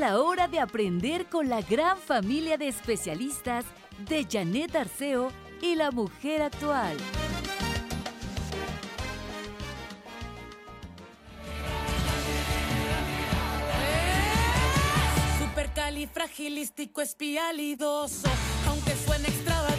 la hora de aprender con la gran familia de especialistas de Janet Arceo y la mujer actual. Supercalifragilístico espialidoso, aunque suene extravagante,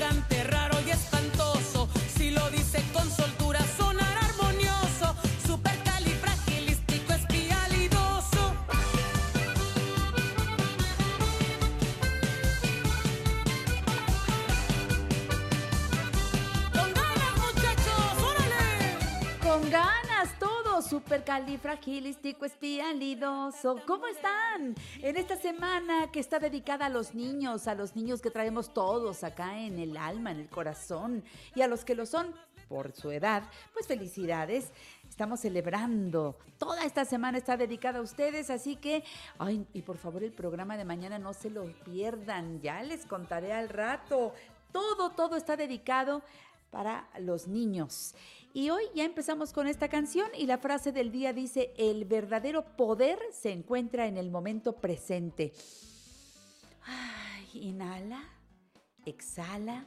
supercalifragilístico espialidoso. ¿Cómo están? En esta semana que está dedicada a los niños, a los niños que traemos todos acá en el alma, en el corazón, y a los que lo son por su edad, pues felicidades. Estamos celebrando. Toda esta semana está dedicada a ustedes, así que, ay, y por favor el programa de mañana no se lo pierdan. Ya les contaré al rato. Todo, todo está dedicado para los niños. Y hoy ya empezamos con esta canción y la frase del día dice, el verdadero poder se encuentra en el momento presente. Ay, inhala, exhala.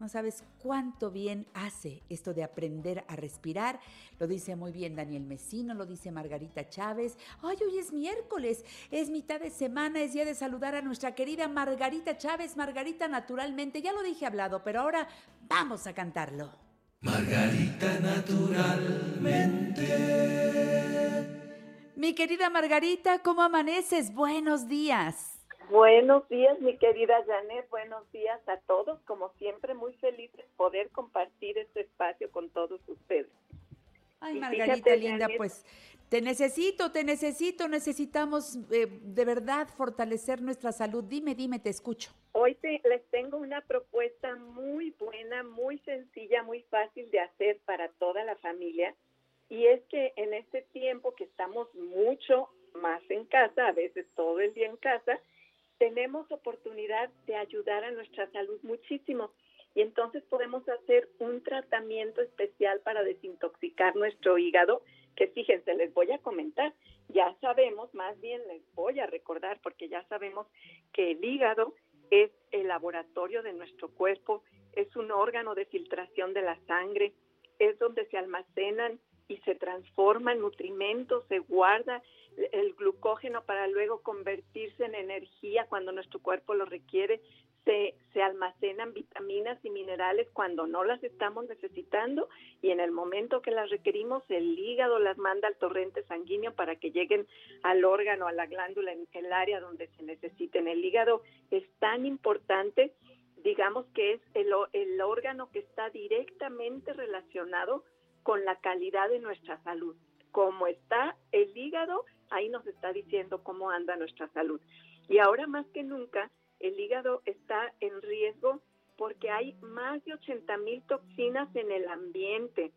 No sabes cuánto bien hace esto de aprender a respirar. Lo dice muy bien Daniel Mesino, lo dice Margarita Chávez. Ay, hoy es miércoles, es mitad de semana, es día de saludar a nuestra querida Margarita Chávez. Margarita, naturalmente, ya lo dije hablado, pero ahora vamos a cantarlo. Mi querida Margarita, ¿cómo amaneces? Buenos días. Buenos días, mi querida Janet. Buenos días a todos. Como siempre, muy feliz de poder compartir este espacio con todos ustedes. Ay, Y Margarita fíjate, linda, Janet- pues te necesito, te necesito, necesitamos eh, de verdad fortalecer nuestra salud. Dime, dime, te escucho. Hoy te- les tengo una propuesta muy buena, muy sencilla, muy fácil de hacer para toda la familia. Y es que en este tiempo que estamos mucho más en casa, a veces todo el día en casa, tenemos oportunidad de ayudar a nuestra salud muchísimo. Y entonces podemos hacer un tratamiento especial para desintoxicar nuestro hígado, que fíjense, les voy a comentar, ya sabemos, más bien les voy a recordar, porque ya sabemos que el hígado es el laboratorio de nuestro cuerpo, es un órgano de filtración de la sangre, es donde se almacenan y se transforman nutrimentos, se guarda el glucógeno para luego convertirse en energía cuando nuestro cuerpo lo requiere, se, se almacenan vitaminas y minerales cuando no las estamos necesitando y en el momento que las requerimos el hígado las manda al torrente sanguíneo para que lleguen al órgano, a la glándula, en el área donde se necesiten. El hígado es tan importante, digamos que es el, el órgano que está directamente relacionado con la calidad de nuestra salud. Como está el hígado, ahí nos está diciendo cómo anda nuestra salud. Y ahora más que nunca, el hígado está en riesgo porque hay más de 80 mil toxinas en el ambiente,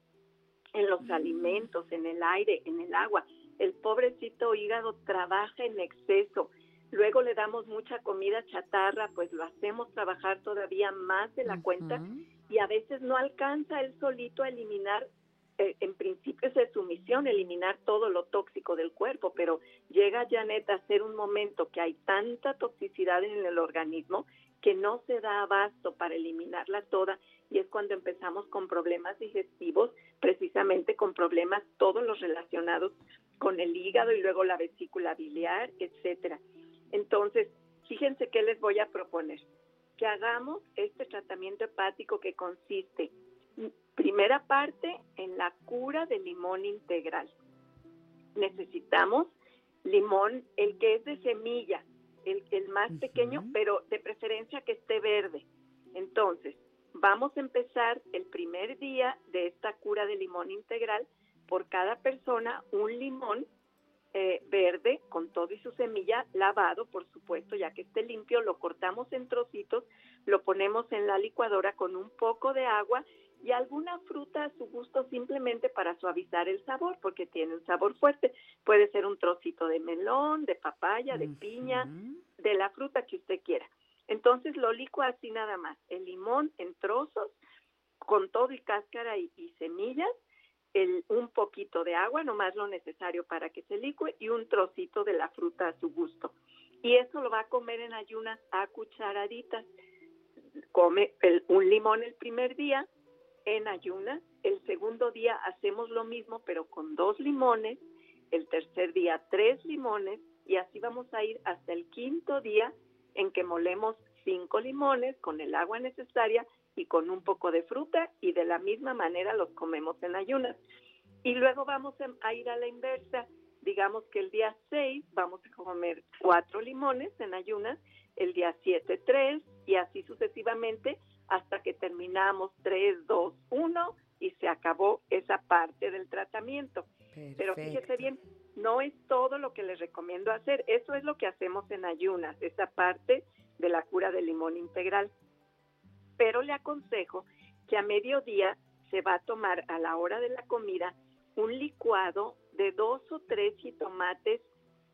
en los alimentos, en el aire, en el agua. El pobrecito hígado trabaja en exceso. Luego le damos mucha comida chatarra, pues lo hacemos trabajar todavía más de la cuenta y a veces no alcanza él solito a eliminar, en principio esa es su misión, eliminar todo lo tóxico del cuerpo, pero llega Janet a ser un momento que hay tanta toxicidad en el organismo que no se da abasto para eliminarla toda y es cuando empezamos con problemas digestivos, precisamente con problemas todos los relacionados con el hígado y luego la vesícula biliar, etcétera. Entonces, fíjense qué les voy a proponer que hagamos este tratamiento hepático que consiste, primera parte, en la cura del limón integral. Necesitamos limón, el que es de semilla, el, el más pequeño, pero de preferencia que esté verde. Entonces, vamos a empezar el primer día de esta cura de limón integral por cada persona un limón eh, verde con todo y su semilla lavado, por supuesto, ya que esté limpio, lo cortamos en trocitos, lo ponemos en la licuadora con un poco de agua y alguna fruta a su gusto simplemente para suavizar el sabor, porque tiene un sabor fuerte. Puede ser un trocito de melón, de papaya, de piña, de la fruta que usted quiera. Entonces lo licua así nada más. El limón en trozos, con todo y cáscara y, y semillas, el, un poquito de agua, nomás lo necesario para que se licue, y un trocito de la fruta a su gusto. Y eso lo va a comer en ayunas a cucharaditas. Come el- un limón el primer día en ayunas, el segundo día hacemos lo mismo, pero con dos limones, el tercer día tres limones, y así vamos a ir hasta el quinto día en que molemos cinco limones con el agua necesaria y con un poco de fruta y de la misma manera los comemos en ayunas. Y luego vamos a- a ir a la inversa. Digamos que el día 6 vamos a comer cuatro limones en ayunas, el día 7 tres y así sucesivamente hasta que terminamos 3, 2, 1 y se acabó esa parte del tratamiento. Pero fíjese bien, no es todo lo que les recomiendo hacer. Eso es lo que hacemos en ayunas, esa parte de la cura del limón integral. Pero le aconsejo que a mediodía se va a tomar a la hora de la comida un licuado de dos o tres jitomates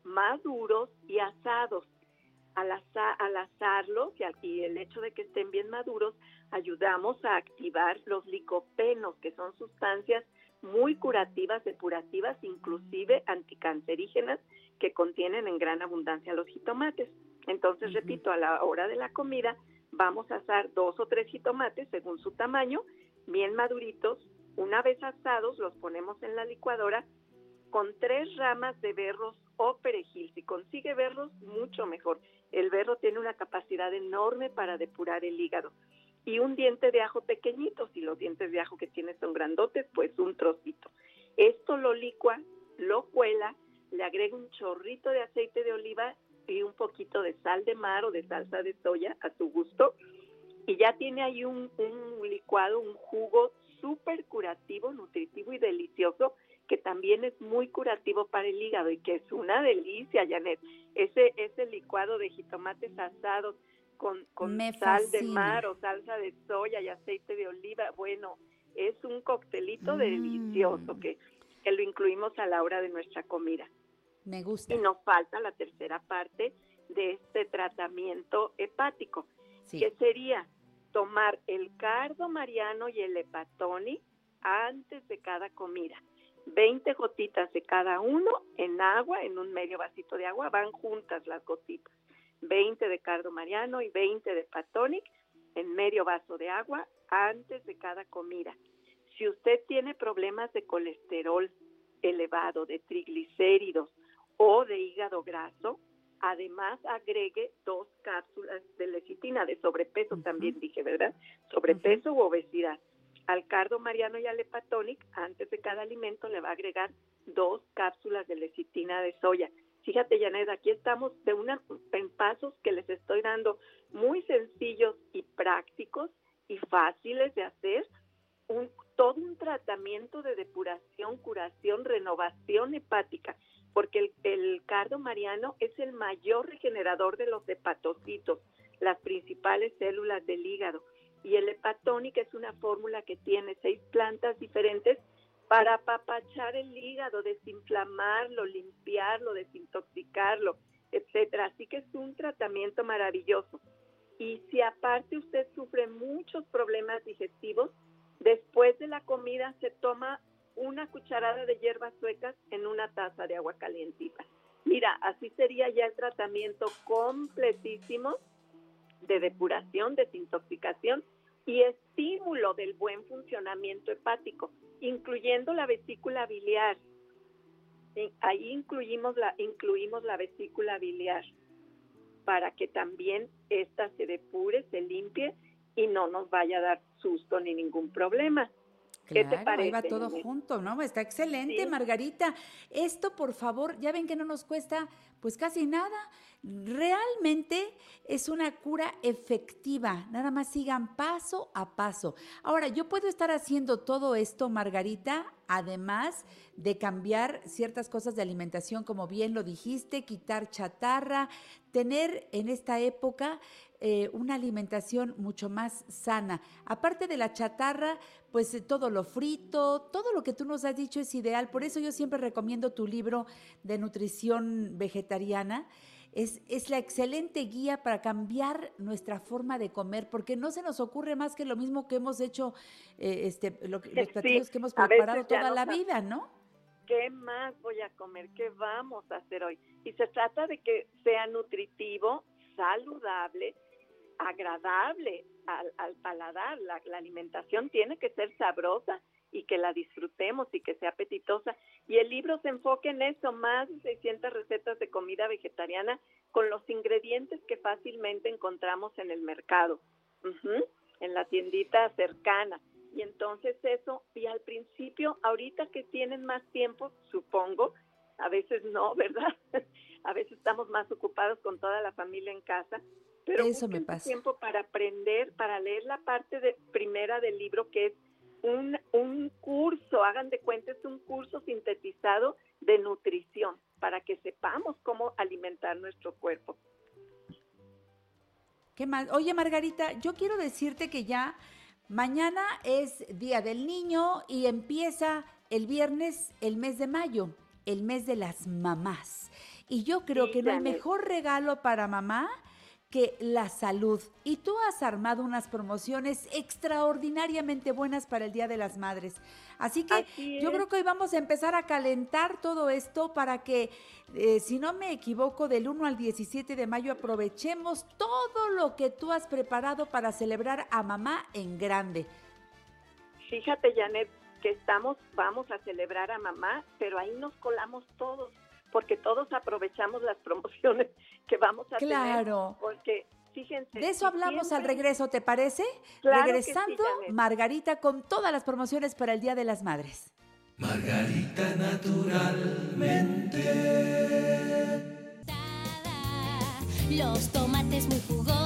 maduros y asados. Al, asa- al asarlos y, al- y el hecho de que estén bien maduros, ayudamos a activar los licopenos, que son sustancias muy curativas, depurativas, inclusive anticancerígenas, que contienen en gran abundancia los jitomates. Entonces, repito, a la hora de la comida vamos a asar dos o tres jitomates según su tamaño, bien maduritos. Una vez asados, los ponemos en la licuadora con tres ramas de berros o perejil. Si consigue berros, mucho mejor. El berro tiene una capacidad enorme para depurar el hígado. Y un diente de ajo pequeñito, si los dientes de ajo que tiene son grandotes, pues un trocito. Esto lo licua, lo cuela, le agrega un chorrito de aceite de oliva y un poquito de sal de mar o de salsa de soya a su gusto. Y ya tiene ahí un, un licuado, un jugo súper curativo, nutritivo y delicioso, que también es muy curativo para el hígado y que es una delicia, Janet. Ese, ese licuado de jitomates asados con, con sal de mar o salsa de soya y aceite de oliva, bueno, es un coctelito Mm. delicioso que, que lo incluimos a la hora de nuestra comida. Me gusta. Y nos falta la tercera parte de este tratamiento hepático, Sí. que sería tomar el cardo mariano y el hepatonic antes de cada comida. 20 gotitas de cada uno en agua, en un medio vasito de agua, van juntas las gotitas. 20 de cardo mariano y 20 de hepatonic en medio vaso de agua antes de cada comida. Si usted tiene problemas de colesterol elevado, de triglicéridos o de hígado graso, además agregue dos cápsulas de lecitina, de sobrepeso también dije, ¿verdad? Sobrepeso u obesidad. Al cardo mariano y al hepatonic, antes de cada alimento le va a agregar dos cápsulas de lecitina de soya. Fíjate, Janet, aquí estamos de una, en pasos que les estoy dando muy sencillos y prácticos y fáciles de hacer, un, todo un tratamiento de depuración, curación, renovación hepática, porque el, el cardo mariano es el mayor regenerador de los hepatocitos, las principales células del hígado. Y el hepatónico es una fórmula que tiene seis plantas diferentes para apapachar el hígado, desinflamarlo, limpiarlo, desintoxicarlo, etcétera. Así que es un tratamiento maravilloso. Y si aparte usted sufre muchos problemas digestivos, después de la comida se toma una cucharada de hierbas suecas en una taza de agua calientita. Mira, así sería ya el tratamiento completísimo de depuración, desintoxicación y estímulo del buen funcionamiento hepático, incluyendo la vesícula biliar. Sí, Ahí incluimos la, incluimos la vesícula biliar para que también ésta se depure, se limpie y no nos vaya a dar susto ni ningún problema. ¿Qué te Claro, ahí va parece, todo junto, ¿no? Está excelente, Sí. Margarita. Esto, por favor, ya ven que no nos cuesta pues casi nada. Realmente es una cura efectiva. Nada más sigan paso a paso. Ahora, yo puedo estar haciendo todo esto, Margarita, además de cambiar ciertas cosas de alimentación, como bien lo dijiste, quitar chatarra, tener en esta época eh, una alimentación mucho más sana. Aparte de la chatarra, pues eh, todo lo frito, todo lo que tú nos has dicho es ideal. Por eso yo siempre recomiendo tu libro de nutrición vegetariana. Es, es, la excelente guía para cambiar nuestra forma de comer, porque no se nos ocurre más que lo mismo que hemos hecho, eh, este, lo, los platillos que hemos preparado toda la vida, ¿no? ¿Qué más voy a comer? ¿Qué vamos a hacer hoy? Y se trata de que sea nutritivo, saludable, agradable al, al paladar. La, la, alimentación tiene que ser sabrosa y que la disfrutemos y que sea apetitosa. Y el libro se enfoca en eso, más de 600 recetas de comida vegetariana con los ingredientes que fácilmente encontramos en el mercado, uh -huh, en la tiendita cercana. Y entonces eso, y al principio, ahorita que tienen más tiempo, supongo, a veces no, ¿verdad? a veces estamos más ocupados con toda la familia en casa, pero eso me pasa. tiempo para aprender, para leer la parte de primera del libro que es un, un curso, hagan de cuenta, es un curso sintetizado de nutrición para que sepamos cómo alimentar nuestro cuerpo. ¿Qué más? Oye, Margarita, yo quiero decirte que ya mañana es Día del Niño y empieza el viernes el mes de mayo, el mes de las mamás. Y yo creo Sí, que no hay mejor regalo para mamá que la salud. Y tú has armado unas promociones extraordinariamente buenas para el Día de las Madres. Así que Así yo creo que hoy vamos a empezar a calentar todo esto para que, eh, si no me equivoco, del 1 al 17 de mayo aprovechemos todo lo que tú has preparado para celebrar a mamá en grande. Fíjate, Janet, que estamos, vamos a celebrar a mamá, pero ahí nos colamos todos, porque todos aprovechamos las promociones que vamos a tener. Claro. Porque, fíjense. De eso hablamos al regreso, ¿te parece? Claro que sí, Regresando. Margarita con todas las promociones para el Día de las Madres. Margarita naturalmente. Los tomates muy jugosos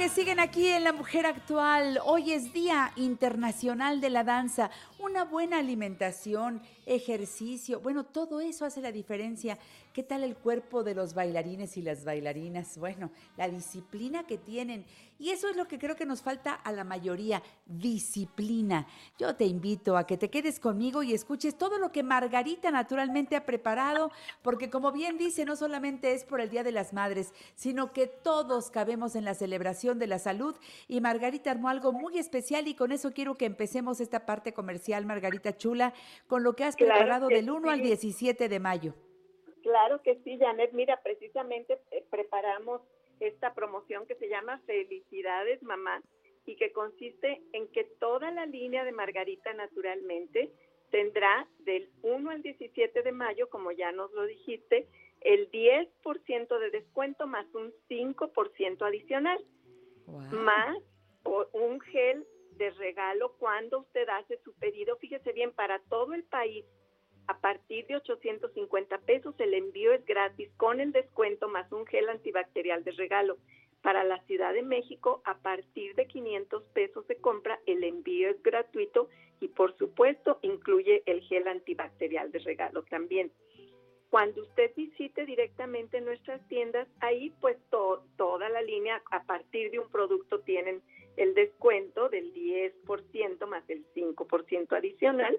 que siguen aquí en La Mujer Actual. Hoy es Día Internacional de la Danza. Una buena alimentación, ejercicio, bueno, todo eso hace la diferencia. ¿Qué tal el cuerpo de los bailarines y las bailarinas? Bueno, la disciplina que tienen. Y eso es lo que creo que nos falta a la mayoría, disciplina. Yo te invito a que te quedes conmigo y escuches todo lo que Margarita naturalmente ha preparado, porque como bien dice, no solamente es por el Día de las Madres, sino que todos cabemos en la celebración de la salud y Margarita armó algo muy especial y con eso quiero que empecemos esta parte comercial, Margarita Chula, con lo que has Claro preparado que del 1 al sí. 17 de mayo. Claro que sí, Janet. Mira, precisamente eh, preparamos esta promoción que se llama Felicidades Mamá y que consiste en que toda la línea de Margarita Naturalmente tendrá del 1 al 17 de mayo, como ya nos lo dijiste, el 10% de descuento más un 5% adicional, más un gel de regalo cuando usted hace su pedido. Fíjese bien, para todo el país a partir de 850 pesos el envío es gratis con el descuento más un gel antibacterial de regalo. Para la Ciudad de México, a partir de 500 pesos de compra, el envío es gratuito y por supuesto incluye el gel antibacterial de regalo también. Cuando usted visite directamente nuestras tiendas, ahí pues to- toda la línea a partir de un producto tienen el descuento del 10% más el 5% adicional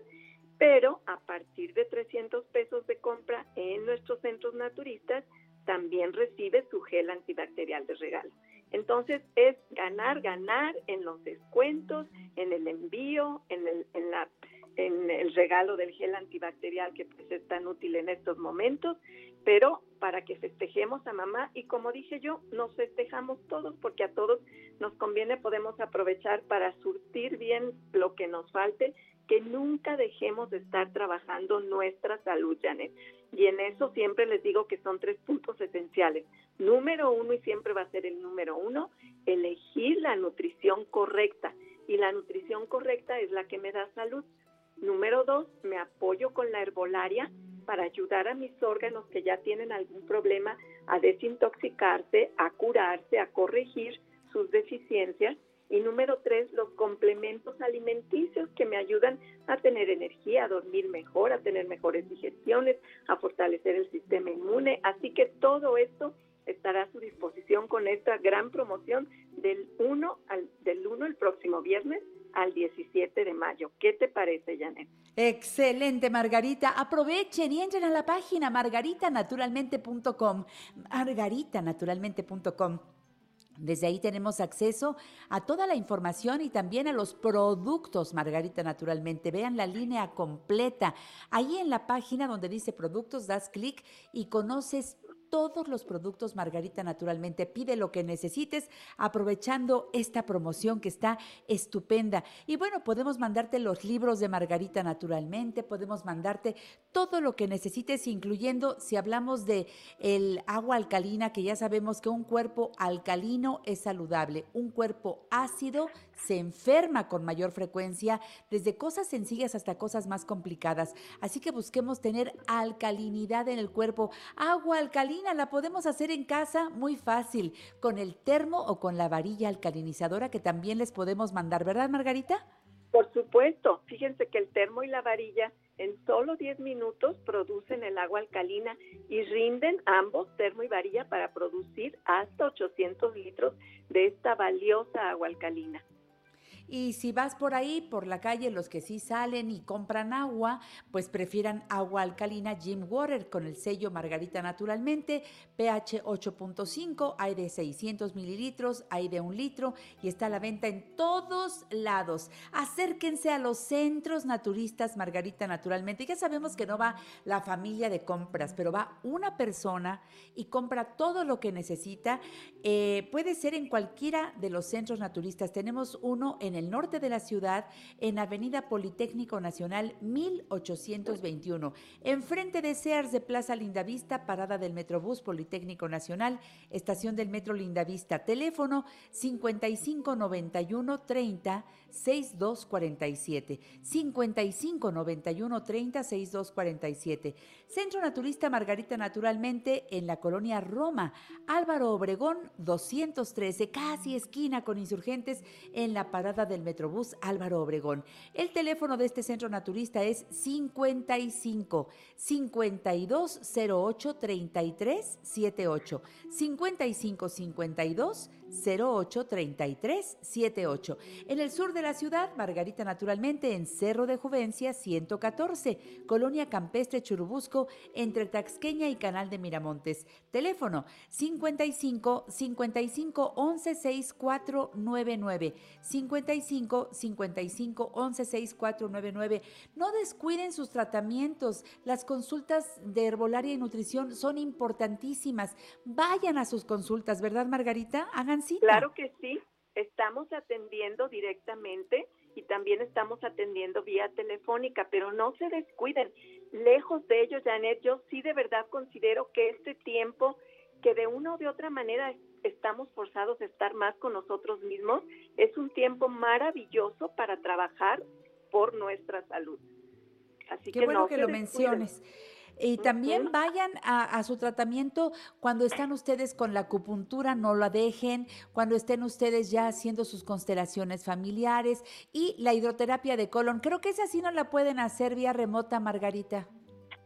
pero a partir de 300 pesos de compra en nuestros centros naturistas también recibe su gel antibacterial de regalo. Entonces es ganar, ganar en los descuentos, en el envío, en el, en la, en el regalo del gel antibacterial que pues es tan útil en estos momentos, pero para que festejemos a mamá y como dije yo, nos festejamos todos porque a todos nos conviene, podemos aprovechar para surtir bien lo que nos falte, que nunca dejemos de estar trabajando nuestra salud, Janet. Y en eso siempre les digo que son tres puntos esenciales. Número uno, y siempre va a ser el número uno, elegir la nutrición correcta. Y la nutrición correcta es la que me da salud. Número dos, me apoyo con la herbolaria para ayudar a mis órganos que ya tienen algún problema a desintoxicarse, a curarse, a corregir sus deficiencias. Y número tres, los complementos alimenticios que me ayudan a tener energía, a dormir mejor, a tener mejores digestiones, a fortalecer el sistema inmune. Así que todo esto estará a su disposición con esta gran promoción del 1 al del 1 el próximo viernes al 17 de mayo. ¿Qué te parece, Janet? Excelente, Margarita. Aprovechen y entren a la página margaritanaturalmente.com. Margaritanaturalmente.com. Desde ahí tenemos acceso a toda la información y también a los productos Margarita Naturalmente. Vean la línea completa. Ahí en la página donde dice productos, das clic y conoces todos los productos Margarita Naturalmente. Pide lo que necesites aprovechando esta promoción que está estupenda. Y bueno, podemos mandarte los libros de Margarita Naturalmente, podemos mandarte todo lo que necesites, incluyendo si hablamos de el agua alcalina, que ya sabemos que un cuerpo alcalino es saludable, un cuerpo ácido se enferma con mayor frecuencia, desde cosas sencillas hasta cosas más complicadas. Así que busquemos tener alcalinidad en el cuerpo. Agua alcalina la podemos hacer en casa muy fácil, con el termo o con la varilla alcalinizadora que también les podemos mandar, ¿verdad, Margarita? Por supuesto, fíjense que el termo y la varilla en solo 10 minutos producen el agua alcalina y rinden ambos, termo y varilla, para producir hasta 800 litros de esta valiosa agua alcalina. Y si vas por ahí, por la calle, los que sí salen y compran agua, pues prefieran agua alcalina Jim Water con el sello Margarita Naturalmente, pH 8.5, hay de 600 mililitros, hay de un litro y está a la venta en todos lados. Acérquense a los centros naturistas Margarita Naturalmente. Ya sabemos que no va la familia de compras, pero va una persona y compra todo lo que necesita. Eh, puede ser en cualquiera de los centros naturistas. Tenemos uno en el norte de la ciudad, en Avenida Politécnico Nacional 1821, enfrente de Sears de Plaza Lindavista, parada del Metrobús Politécnico Nacional, estación del Metro Lindavista, teléfono 5591 30 6247, 5591 30 6247. Centro Naturista Margarita Naturalmente en la colonia Roma, Álvaro Obregón 213, casi esquina con insurgentes en la parada del Metrobús Álvaro Obregón. El teléfono de este centro naturista es 55 5208 33 78 55 52 08 33 78. En el sur de la ciudad, Margarita Naturalmente en Cerro de Juvencia 114, Colonia Campestre Churubusco, entre Taxqueña y Canal de Miramontes. Teléfono 55 55 11 6499 55 55 11 6499. No descuiden sus tratamientos. Las consultas de herbolaria y nutrición son importantísimas. Vayan a sus consultas, ¿verdad, Margarita? Hagan cita. Claro que sí, estamos atendiendo directamente y también estamos atendiendo vía telefónica, pero no se descuiden. Lejos de ello, Janet, yo sí de verdad considero que este tiempo que de una o de otra manera estamos forzados a estar más con nosotros mismos, es un tiempo maravilloso para trabajar por nuestra salud. Así Qué que bueno no que lo descuiden. menciones. Y también vayan a, a su tratamiento cuando están ustedes con la acupuntura, no la dejen, cuando estén ustedes ya haciendo sus constelaciones familiares y la hidroterapia de colon. Creo que esa sí no la pueden hacer vía remota, Margarita.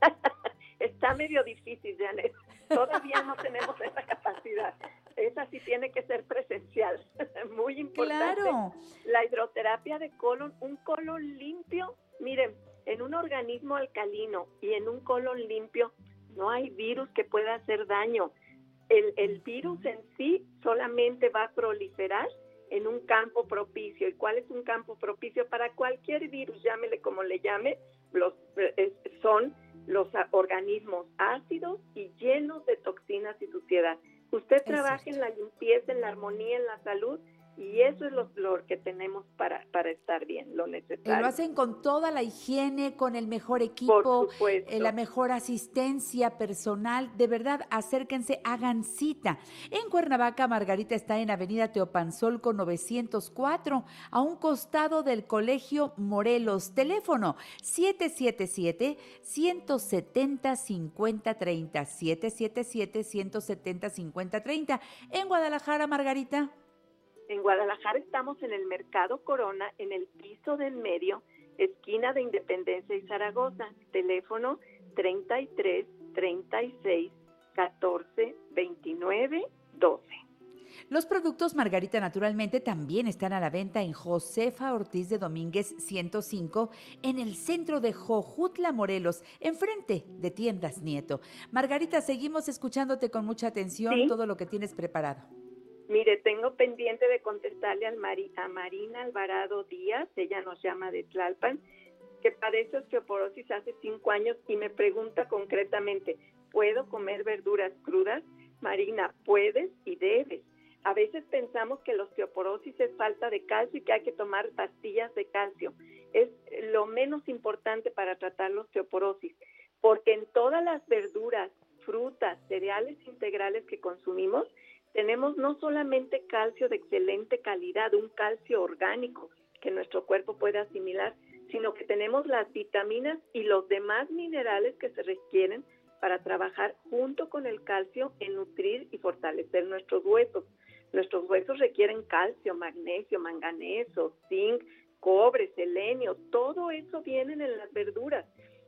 Está medio difícil, Janet. Todavía no tenemos esa capacidad. Esa sí tiene que ser presencial. Muy importante. Claro. La hidroterapia de colon, un colon limpio. Miren, en un organismo alcalino y en un colon limpio no hay virus que pueda hacer daño. El, el virus en sí solamente va a proliferar en un campo propicio. ¿Y cuál es un campo propicio? Para cualquier virus, llámele como le llame, los, son los organismos ácidos y llenos de toxinas y suciedad. Usted trabaja en la limpieza, en la armonía, en la salud y eso es lo, lo que tenemos para, para estar bien, lo Y necesario. lo hacen con toda la higiene, con el mejor equipo, eh, la mejor asistencia personal. De verdad, acérquense, hagan cita. En Cuernavaca, Margarita está en Avenida Teopanzolco 904, a un costado del Colegio Morelos. Teléfono 777-170-5030. 777-170-5030. En Guadalajara, Margarita. En Guadalajara estamos en el Mercado Corona, en el piso del medio, esquina de Independencia y Zaragoza. Teléfono 33 36 14 29 12. Los productos Margarita naturalmente también están a la venta en Josefa Ortiz de Domínguez 105 en el centro de Jojutla, Morelos, enfrente de Tiendas Nieto. Margarita, seguimos escuchándote con mucha atención Sí. todo lo que tienes preparado. Mire, tengo pendiente de contestarle a Marina Alvarado Díaz, ella nos llama de Tlalpan, que padece osteoporosis hace cinco años y me pregunta concretamente, ¿puedo comer verduras crudas? Marina, puedes y debes. A veces pensamos que la osteoporosis es falta de calcio y que hay que tomar pastillas de calcio. Es lo menos importante para tratar la osteoporosis, porque en todas las verduras, frutas, cereales integrales que consumimos, tenemos no solamente calcio de excelente calidad, un calcio orgánico que nuestro cuerpo puede asimilar, sino que tenemos las vitaminas y los demás minerales que se requieren para trabajar junto con el calcio en nutrir y fortalecer nuestros huesos. Nuestros huesos requieren calcio, magnesio, manganeso, zinc, cobre, selenio, todo eso viene en las verduras.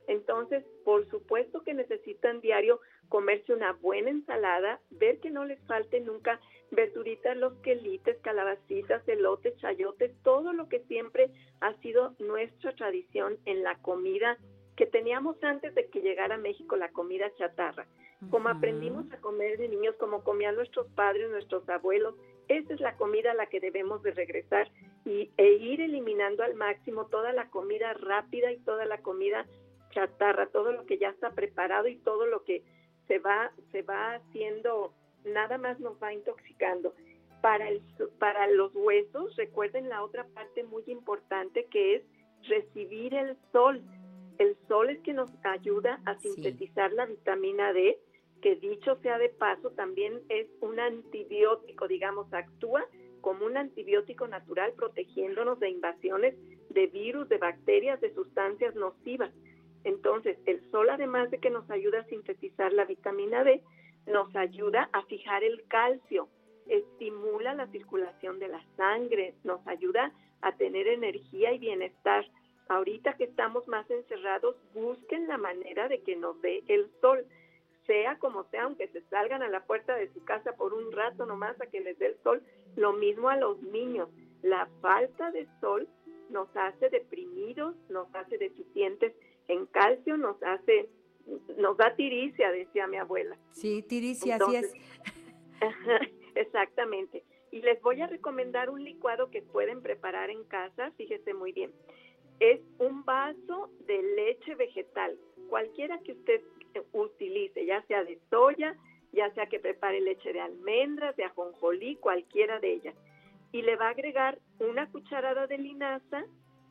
Entonces, por supuesto que necesitan diario comerse una buena ensalada, ver que no les falte nunca verduritas, los quelites, calabacitas, elotes, chayotes, todo lo que siempre ha sido nuestra tradición en la comida que teníamos antes de que llegara a México la comida chatarra. Como aprendimos a comer de niños, como comían nuestros padres, nuestros abuelos, esa es la comida a la que debemos de regresar y, e ir eliminando al máximo toda la comida rápida y toda la comida chatarra, todo lo que ya está preparado y todo lo que se va, se va haciendo, nada más nos va intoxicando. Para, el, para los huesos, recuerden la otra parte muy importante que es recibir el sol. El sol es que nos ayuda a Sí. sintetizar la vitamina D, que dicho sea de paso, también es un antibiótico, digamos, actúa como un antibiótico natural protegiéndonos de invasiones de virus, de bacterias, de sustancias nocivas. Entonces, el sol, además de que nos ayuda a sintetizar la vitamina D, nos ayuda a fijar el calcio, estimula la circulación de la sangre, nos ayuda a tener energía y bienestar. Ahorita que estamos más encerrados, busquen la manera de que nos dé el sol, sea como sea, aunque se salgan a la puerta de su casa por un rato nomás a que les dé el sol, lo mismo a los niños. La falta de sol nos hace deprimidos, nos hace deficientes en calcio, nos hace, nos da tiricia, decía mi abuela. Sí, Tiricia, así es. Exactamente. Y les voy a recomendar un licuado que pueden preparar en casa, fíjese muy bien. Es un vaso de leche vegetal, cualquiera que usted eh, utilice, ya sea de soya, ya sea que prepare leche de almendras, de ajonjolí, cualquiera de ellas. Y le va a agregar una cucharada de linaza,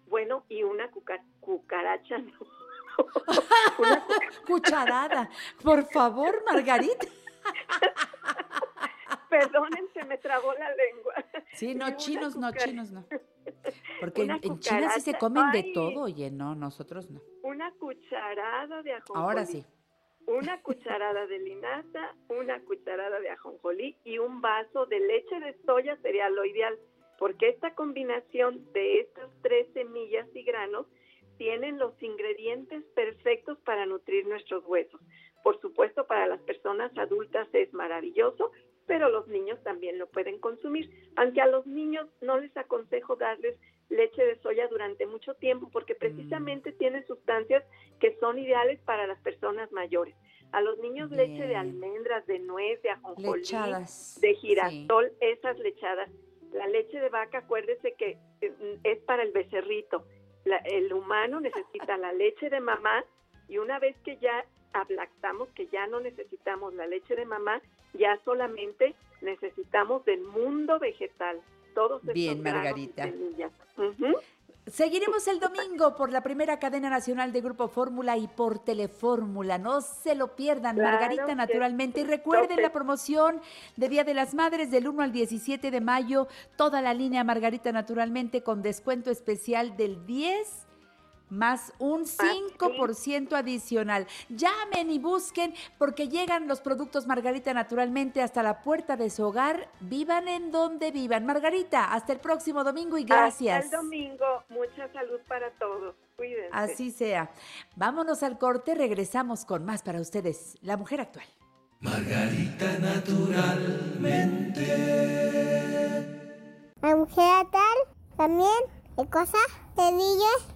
bueno, y una cuca- cucaracha, no. Una Cucharada. Por favor, Margarita. Perdonen, se me trabó la lengua. Sí, no, una chinos no, chinos no. Porque en, China sí se comen de todo, oye, no, nosotros no. Una cucharada de ajonjolí. Ahora sí. Una cucharada de linaza, una cucharada de ajonjolí y un vaso de leche de soya sería lo ideal, porque esta combinación de estas tres semillas y granos tienen los ingredientes perfectos para nutrir nuestros huesos. Por supuesto, para las personas adultas es maravilloso, pero los niños también lo pueden consumir. Aunque a los niños no les aconsejo darles leche de soya durante mucho tiempo porque precisamente tiene sustancias que son ideales para las personas mayores. A los niños leche de almendras, de nuez, de ajonjolí, Lechadas. de sí. girasol, esas lechadas. La leche de vaca, acuérdese que eh, es para el becerrito. La- el humano necesita la leche de mamá y una vez que ya ablactamos, que ya no necesitamos la leche de mamá, ya solamente necesitamos del mundo vegetal. Todos estos Bien, Margarita. Ujú. Seguiremos el domingo por la primera cadena nacional de Grupo Fórmula y por Telefórmula. No se lo pierdan, Claro Margarita, naturalmente. Y recuerden la promoción de Día de las Madres del 1 al 17 de mayo. Toda la línea Margarita, naturalmente, con descuento especial del 10 más un 5% adicional. Llamen y busquen porque llegan los productos Margarita naturalmente hasta la puerta de su hogar. Vivan en donde vivan. Margarita, hasta el próximo domingo y gracias. Hasta el domingo, mucha salud para todos. Cuídense. Así sea. Vámonos al corte, regresamos con más para ustedes. La mujer actual. Margarita naturalmente. La mujer tal también de cosas de niños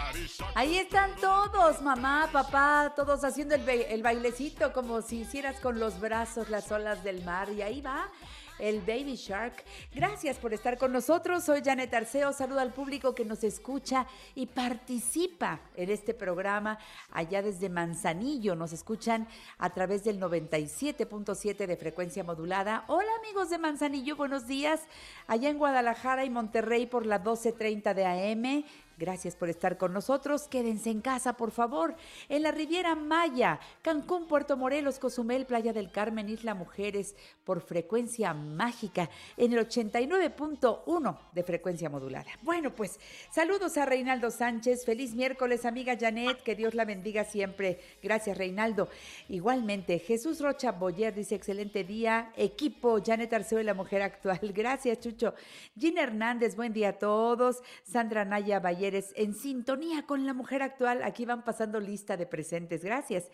Ahí están todos, mamá, papá, todos haciendo el, ba- el bailecito como si hicieras con los brazos las olas del mar. Y ahí va el Baby Shark. Gracias por estar con nosotros. Soy Janet Arceo. Saluda al público que nos escucha y participa en este programa allá desde Manzanillo. Nos escuchan a través del 97.7 de frecuencia modulada. Hola amigos de Manzanillo, buenos días. Allá en Guadalajara y Monterrey por la 12.30 de AM. Gracias por estar con nosotros. Quédense en casa, por favor. En la Riviera Maya, Cancún, Puerto Morelos, Cozumel, Playa del Carmen, Isla Mujeres, por frecuencia mágica, en el 89.1 de frecuencia modulada. Bueno, pues saludos a Reinaldo Sánchez. Feliz miércoles, amiga Janet. Que Dios la bendiga siempre. Gracias, Reinaldo. Igualmente, Jesús Rocha Boyer dice: excelente día. Equipo, Janet Arceo y la mujer actual. Gracias, Chucho. Gina Hernández, buen día a todos. Sandra Naya En sintonía con la mujer actual. Aquí van pasando lista de presentes. Gracias.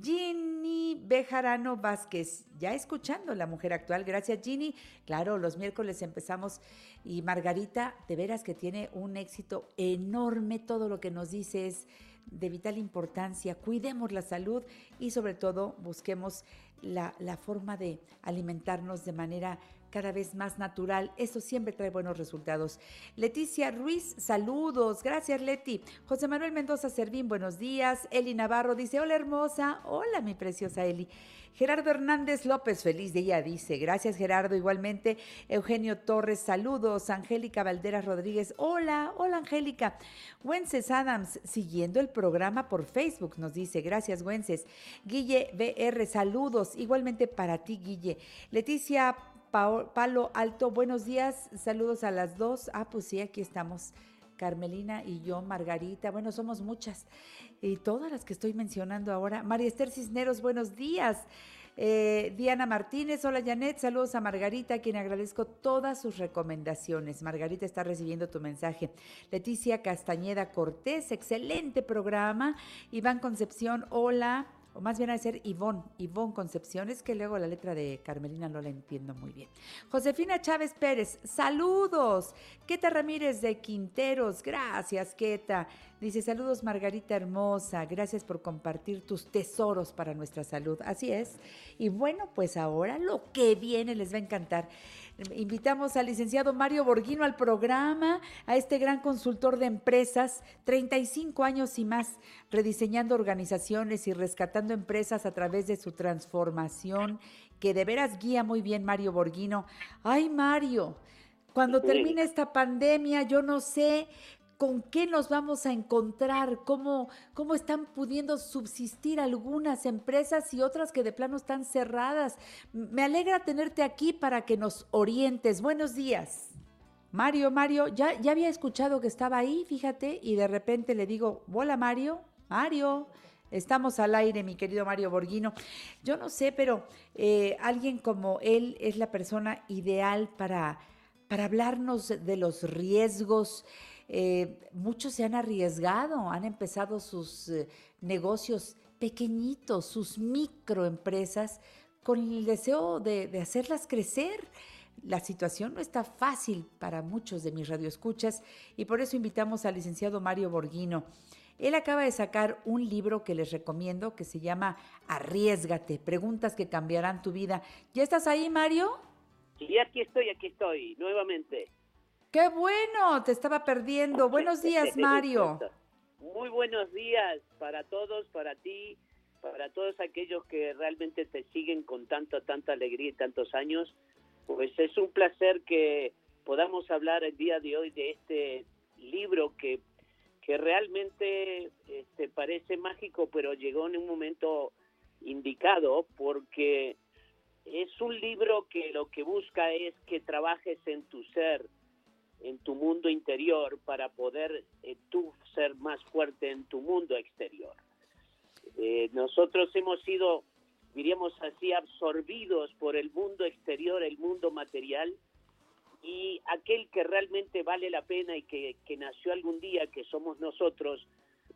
Ginny Bejarano Vázquez, ya escuchando la mujer actual. Gracias, Ginny. Claro, los miércoles empezamos y Margarita, de veras que tiene un éxito enorme. Todo lo que nos dice es de vital importancia. Cuidemos la salud y sobre todo busquemos la, la forma de alimentarnos de manera cada vez más natural. Eso siempre trae buenos resultados. Leticia Ruiz, saludos. Gracias, Leti. José Manuel Mendoza Servín, buenos días. Eli Navarro dice, hola hermosa. Hola, mi preciosa Eli. Gerardo Hernández López, feliz día, dice. Gracias, Gerardo. Igualmente, Eugenio Torres, saludos. Angélica Valderas Rodríguez, hola, hola, Angélica. Wences Adams, siguiendo el programa por Facebook, nos dice. Gracias, Wences. Guille BR, saludos. Igualmente para ti, Guille. Leticia Palo Alto, buenos días. Saludos a las dos. Ah, pues sí, aquí estamos. Carmelina y yo, Margarita, bueno, somos muchas. Y todas las que estoy mencionando ahora. María Esther Cisneros, buenos días. Eh, Diana Martínez, hola Janet, saludos a Margarita, a quien agradezco todas sus recomendaciones. Margarita está recibiendo tu mensaje. Leticia Castañeda Cortés, excelente programa. Iván Concepción, hola. O más bien a ser Ivonne, Ivonne Concepción, es que luego la letra de Carmelina no la entiendo muy bien. Josefina Chávez Pérez, saludos. Queta Ramírez de Quinteros, gracias Queta. Dice, saludos Margarita Hermosa, gracias por compartir tus tesoros para nuestra salud. Así es. Y bueno, pues ahora lo que viene les va a encantar. Invitamos al licenciado Mario Borghino al programa, a este gran consultor de empresas, 35 años y más, rediseñando organizaciones y rescatando empresas a través de su transformación, que de veras guía muy bien Mario Borghino. Ay, Mario, cuando termine esta pandemia, yo no sé con qué nos vamos a encontrar, cómo, cómo están pudiendo subsistir algunas empresas y otras que de plano están cerradas. Me alegra tenerte aquí para que nos orientes. Buenos días. Mario, Mario, ya, ya había escuchado que estaba ahí, fíjate, y de repente le digo, hola Mario, Mario, estamos al aire, mi querido Mario Borghino. Yo no sé, pero eh, alguien como él es la persona ideal para, para hablarnos de los riesgos. Eh, muchos se han arriesgado, han empezado sus eh, negocios pequeñitos, sus microempresas, con el deseo de, de hacerlas crecer. la situación no está fácil para muchos de mis radioescuchas y por eso invitamos al licenciado Mario Borghino. Él acaba de sacar un libro que les recomiendo que se llama Arriesgate, preguntas que cambiarán tu vida. ¿Ya estás ahí, Mario? Sí, aquí estoy, aquí estoy, nuevamente. ¡Qué bueno! Te estaba perdiendo. Buenos días, Mario. Muy buenos días para todos, para ti, para todos aquellos que realmente te siguen con tanta, tanta alegría y tantos años. Pues es un placer que podamos hablar el día de hoy de este libro que, que realmente este, parece mágico, pero llegó en un momento indicado porque es un libro que lo que busca es que trabajes en tu ser, en tu mundo interior, para poder eh, tú ser más fuerte en tu mundo exterior. Eh, nosotros hemos sido, diríamos así, absorbidos por el mundo exterior, el mundo material, y aquel que realmente vale la pena y que, que nació algún día, que somos nosotros,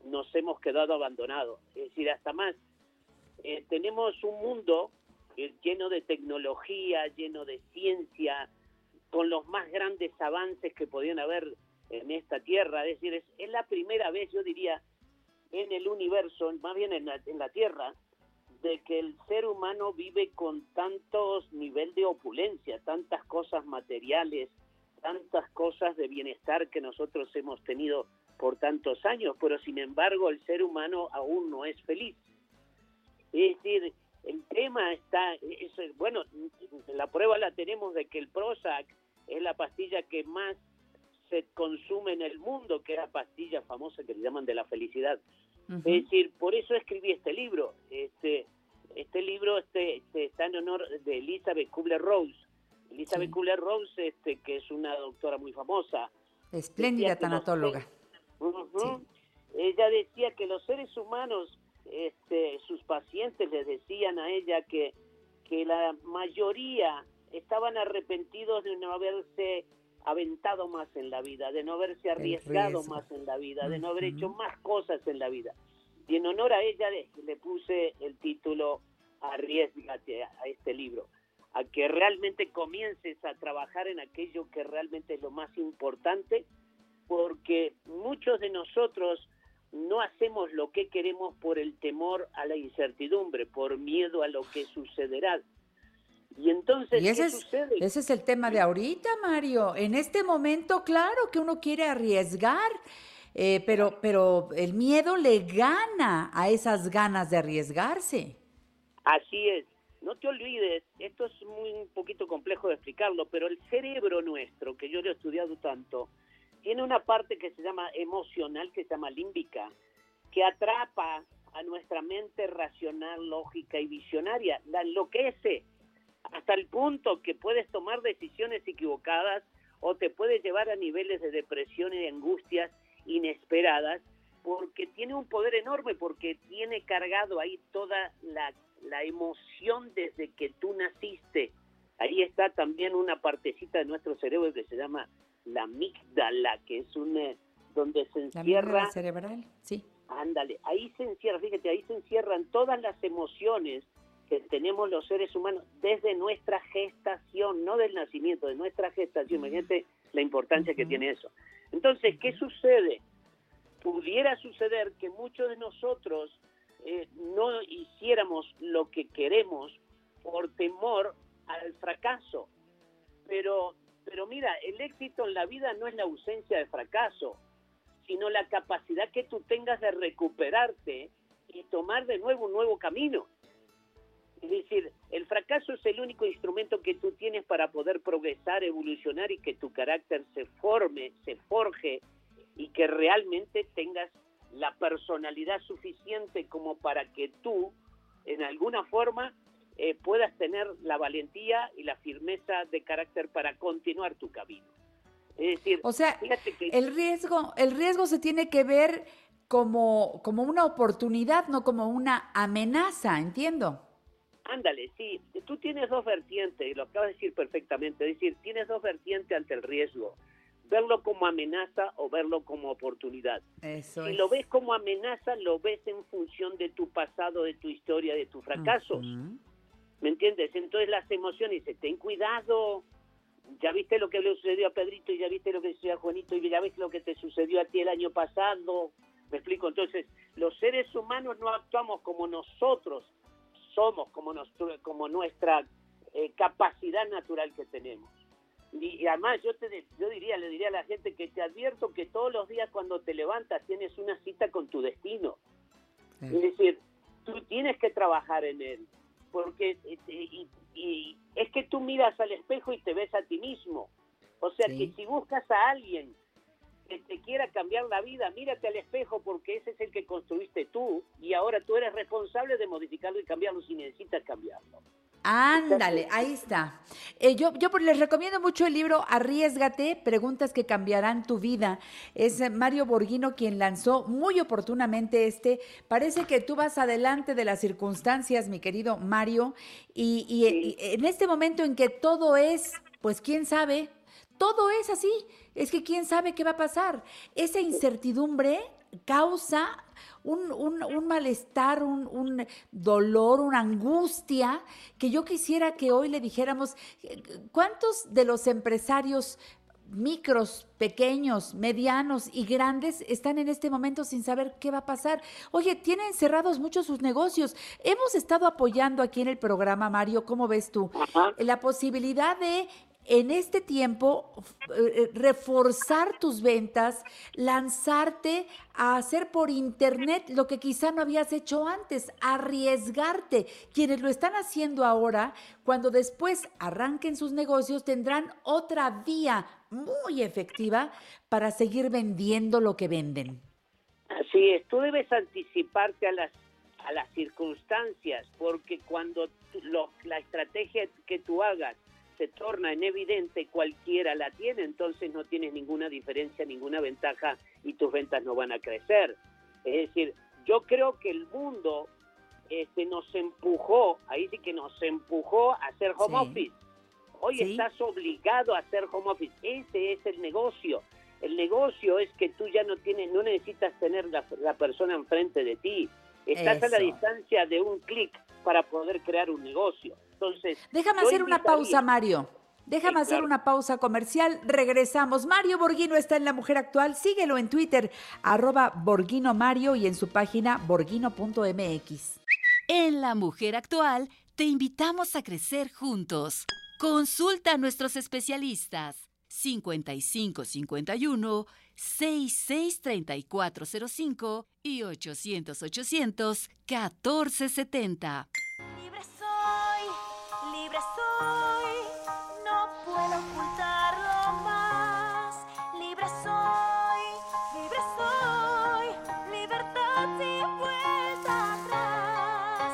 nos hemos quedado abandonados. Es decir, hasta más, eh, tenemos un mundo eh, lleno de tecnología, lleno de ciencia, con los más grandes avances que podían haber en esta tierra. Es decir, es, la primera vez, yo diría, en el universo, más bien en la, en la tierra, de que el ser humano vive con tantos nivel de opulencia, tantas cosas materiales, tantas cosas de bienestar que nosotros hemos tenido por tantos años, pero sin embargo el ser humano aún no es feliz. Es decir, el tema está, es, bueno, la prueba la tenemos de que el Prozac es la pastilla que más se consume en el mundo, que es la pastilla famosa que le llaman de la felicidad. Es decir, por eso escribí este libro. Este, este libro este, este está en honor de Elizabeth Kubler-Rose. Elizabeth Sí. Kubler-Rose, este, que es una doctora muy famosa. Espléndida los tanatóloga. Ella decía que los seres humanos, este, sus pacientes les decían a ella que, que la mayoría estaban arrepentidos de no haberse aventado más en la vida, de no haberse arriesgado más en la vida, de no haber hecho más cosas en la vida. Y en honor a ella le, le puse el título Arriesgate a este libro, a que realmente comiences a trabajar en aquello que realmente es lo más importante, porque muchos de nosotros no hacemos lo que queremos por el temor a la incertidumbre, por miedo a lo que sucederá. Y entonces, Y ese ¿qué es, sucede? ese es el tema de ahorita, Mario. En este momento, claro que uno quiere arriesgar, eh, pero, pero el miedo le gana a esas ganas de arriesgarse. Así es. No te olvides, esto es muy un poquito complejo de explicarlo, pero el cerebro nuestro, que yo lo he estudiado tanto, tiene una parte que se llama emocional, que se llama límbica, que atrapa a nuestra mente racional, lógica y visionaria, la enloquece hasta el punto que puedes tomar decisiones equivocadas o te puede llevar a niveles de depresión y de angustias inesperadas porque tiene un poder enorme, porque tiene cargado ahí toda la, la emoción desde que tú naciste. Ahí está también una partecita de nuestro cerebro que se llama la amígdala, que es un eh, donde se La encierra amígdala cerebral, sí. Ándale, ahí se encierra, fíjate, ahí se encierran todas las emociones que tenemos los seres humanos desde nuestra gestación, no del nacimiento, de nuestra gestación. Imagínate la importancia que tiene eso. Entonces, ¿qué sucede? Pudiera suceder que muchos de nosotros eh, no hiciéramos lo que queremos por temor al fracaso. Pero, pero mira, el éxito en la vida no es la ausencia de fracaso, sino la capacidad que tú tengas de recuperarte y tomar de nuevo un nuevo camino. Es decir, el fracaso es el único instrumento que tú tienes para poder progresar, evolucionar y que tu carácter se forme, se forje y que realmente tengas la personalidad suficiente como para que tú, en alguna forma, eh, puedas tener la valentía y la firmeza de carácter para continuar tu camino. Es decir, O sea, que el riesgo, el riesgo se tiene que ver como, como una oportunidad, no como una amenaza, entiendo. Ándale, sí, tú tienes dos vertientes, y lo acabas de decir perfectamente, es decir, tienes dos vertientes ante el riesgo, verlo como amenaza o verlo como oportunidad. Eso Si es. lo ves como amenaza, lo ves en función de tu pasado, de tu historia, de tus fracasos. ¿Me entiendes? Entonces las emociones dicen, ten cuidado, ya viste lo que le sucedió a Pedrito y ya viste lo que le sucedió a Juanito y ya viste lo que te sucedió a ti el año pasado. Me explico, entonces los seres humanos no actuamos como nosotros somos, como, nuestro- como nuestra eh, capacidad natural que tenemos. Y, y además yo te yo diría, le diría a la gente que te advierto que todos los días cuando te levantas tienes una cita con tu destino. Es decir, tú tienes que trabajar en él, porque eh, y, y es que tú miras al espejo y te ves a ti mismo. O sea Sí. que si buscas a alguien que te quiera cambiar la vida, mírate al espejo porque ese es el que construiste tú y ahora tú eres responsable de modificarlo y cambiarlo si necesitas cambiarlo. Ándale, ahí está. Eh, yo, yo les recomiendo mucho el libro Arriesgate, preguntas que cambiarán tu vida. Es eh, Mario Borghino quien lanzó muy oportunamente este. Parece que tú vas adelante de las circunstancias, mi querido Mario, y, y, Sí. y en este momento en que todo es, pues quién sabe, todo es así. Es que quién sabe qué va a pasar. Esa incertidumbre causa un, un- un malestar, un, un dolor, una angustia, que yo quisiera que hoy le dijéramos, ¿cuántos de los empresarios micros, pequeños, medianos y grandes están en este momento sin saber qué va a pasar? Oye, tienen cerrados muchos sus negocios. Hemos estado apoyando aquí en el programa, Mario, ¿cómo ves tú? La posibilidad de en este tiempo eh, eh, reforzar tus ventas, lanzarte a hacer por internet lo que quizá no habías hecho antes, arriesgarte. Quienes lo están haciendo ahora, cuando después arranquen sus negocios, tendrán otra vía muy efectiva para seguir vendiendo lo que venden. Así es, tú debes anticiparte a las a las circunstancias, porque cuando la estrategia que tú hagas se torna en evidente, cualquiera la tiene, entonces no tienes ninguna diferencia, ninguna ventaja y tus ventas no van a crecer. Es decir, yo creo que el mundo este, nos empujó, ahí sí que nos empujó a hacer home Sí. office. Hoy Sí. estás obligado a hacer home office. Ese es el negocio. El negocio es que tú ya no tienes, no necesitas tener la, la persona enfrente de ti. Estás a la distancia de un clic para poder crear un negocio. Entonces, Déjame hacer una pausa, Mario. Déjame Sí, hacer claro. una pausa comercial. Regresamos. Mario Borghino está en La Mujer Actual. Síguelo en Twitter, arroba Borghino Mario y en su página borghino.mx. En La Mujer Actual te invitamos a crecer juntos. Consulta a nuestros especialistas 5551 663405 y 800 800 1470. Libre soy, no puedo ocultarlo más. Libre soy, libre soy, libertad sin vuelta atrás.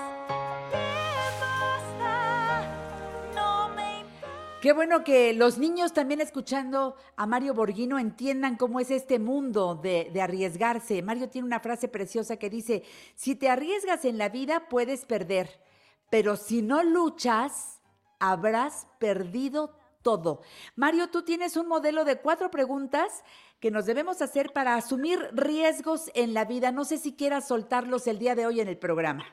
Bien basta, no me Qué bueno que los niños también escuchando a Mario Borghino entiendan cómo es este mundo de arriesgarse. Mario tiene una frase preciosa que dice, si te arriesgas en la vida puedes perder, pero si no luchas, habrás perdido todo. Mario, tú tienes un modelo de cuatro preguntas que nos debemos hacer para asumir riesgos en la vida. No sé si quieras soltarlos el día de hoy en el programa.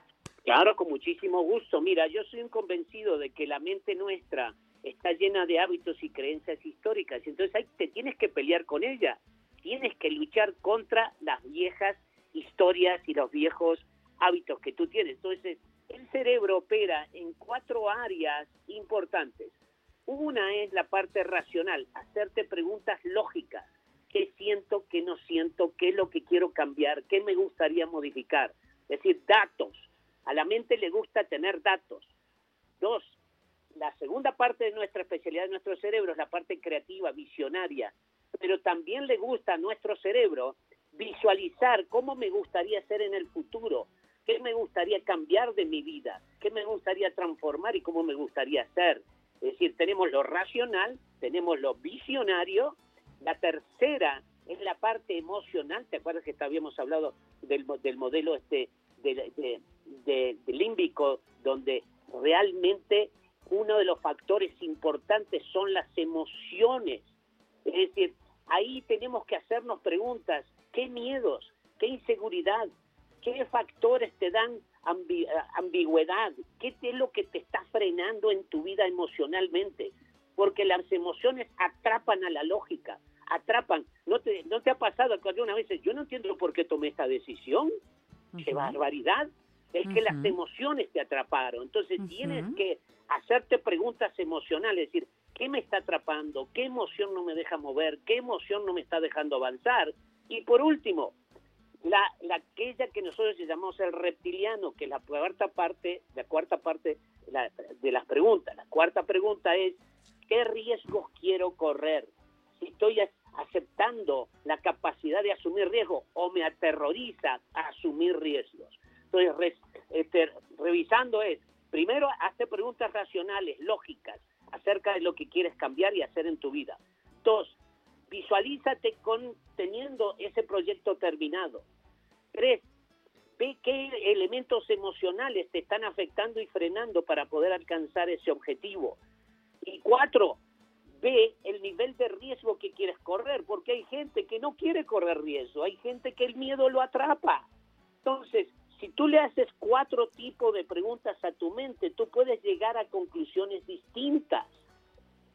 Claro, con muchísimo gusto. Mira, yo soy un convencido de que la mente nuestra está llena de hábitos y creencias históricas. Entonces ahí te tienes que pelear con ella. Tienes que luchar contra las viejas historias y los viejos hábitos que tú tienes. Entonces, el cerebro opera en cuatro áreas importantes. Una es la parte racional, hacerte preguntas lógicas. ¿Qué siento, qué no siento, qué es lo que quiero cambiar, qué me gustaría modificar? Es decir, datos. A la mente le gusta tener datos. Dos, la segunda parte de nuestra especialidad de nuestro cerebro es la parte creativa, visionaria, pero también le gusta a nuestro cerebro visualizar cómo me gustaría ser en el futuro, gustaría cambiar de mi vida, qué me gustaría transformar y cómo me gustaría ser. Es decir, tenemos lo racional, tenemos lo visionario, la tercera es la parte emocional, ¿te acuerdas que habíamos hablado del, mo- del modelo este de límbico, donde realmente uno de los factores importantes son las emociones? Es decir, ahí tenemos que hacernos preguntas, ¿qué miedos, qué inseguridad, qué factores te dan ambi- ambigüedad, qué es lo que te está frenando en tu vida emocionalmente? porque las emociones atrapan a la lógica, atrapan. ¿No te, no te ha pasado que alguna vez yo no entiendo por qué tomé esta decisión? ¡Qué barbaridad! Es que las emociones te atraparon. Entonces tienes que hacerte preguntas emocionales, es decir, ¿qué me está atrapando? ¿Qué emoción no me deja mover? ¿Qué emoción no me está dejando avanzar? Y por último, la, la aquella que nosotros llamamos el reptiliano, que la cuarta parte, la cuarta parte la- de las preguntas. La cuarta pregunta es, ¿qué riesgos quiero correr? Si estoy aceptando la capacidad de asumir riesgos o me aterroriza asumir riesgos. Entonces, este, revisando es, primero, hazte preguntas racionales, lógicas, acerca de lo que quieres cambiar y hacer en tu vida. Dos, visualízate con teniendo ese proyecto terminado. Tres, ve qué elementos emocionales te están afectando y frenando para poder alcanzar ese objetivo. Y cuatro, ve el nivel de riesgo que quieres correr, porque hay gente que no quiere correr riesgo, hay gente que el miedo lo atrapa. Entonces, si tú le haces cuatro tipos de preguntas a tu mente, tú puedes llegar a conclusiones distintas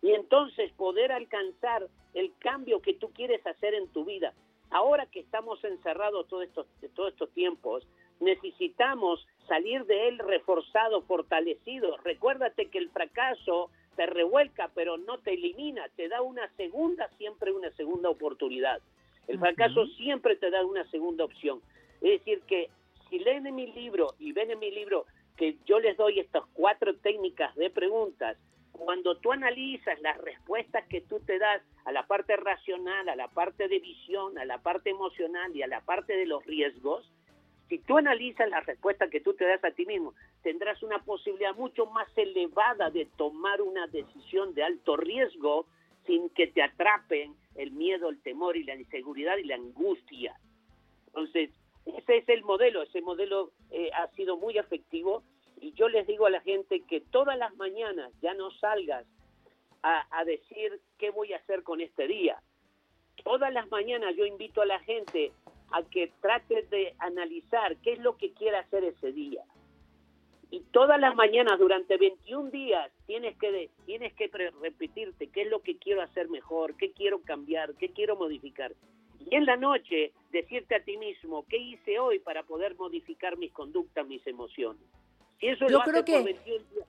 y entonces poder alcanzar el cambio que tú quieres hacer en tu vida. Ahora que estamos encerrados todos estos, todos estos tiempos, necesitamos salir de él reforzado, fortalecido. Recuérdate que el fracaso te revuelca, pero no te elimina, te da una segunda, siempre una segunda oportunidad. El fracaso siempre te da una segunda opción. Es decir, que si leen en mi libro y ven en mi libro que yo les doy estas cuatro técnicas de preguntas, cuando tú analizas las respuestas que tú te das a la parte racional, a la parte de visión, a la parte emocional y a la parte de los riesgos, si tú analizas las respuestas que tú te das a ti mismo, tendrás una posibilidad mucho más elevada de tomar una decisión de alto riesgo sin que te atrapen el miedo, el temor y la inseguridad y la angustia. Entonces, ese es el modelo, ese modelo eh, ha sido muy efectivo y yo les digo a la gente que todas las mañanas ya no salgas a, decir qué voy a hacer con este día. Todas las mañanas yo invito a la gente a que trate de analizar qué es lo que quiere hacer ese día. Y todas las mañanas durante 21 días tienes que tienes que repetirte qué es lo que quiero hacer mejor, qué quiero cambiar, qué quiero modificar. Y en la noche decirte a ti mismo qué hice hoy para poder modificar mis conductas, mis emociones. Eso Yo lo creo haces que- por 21 días,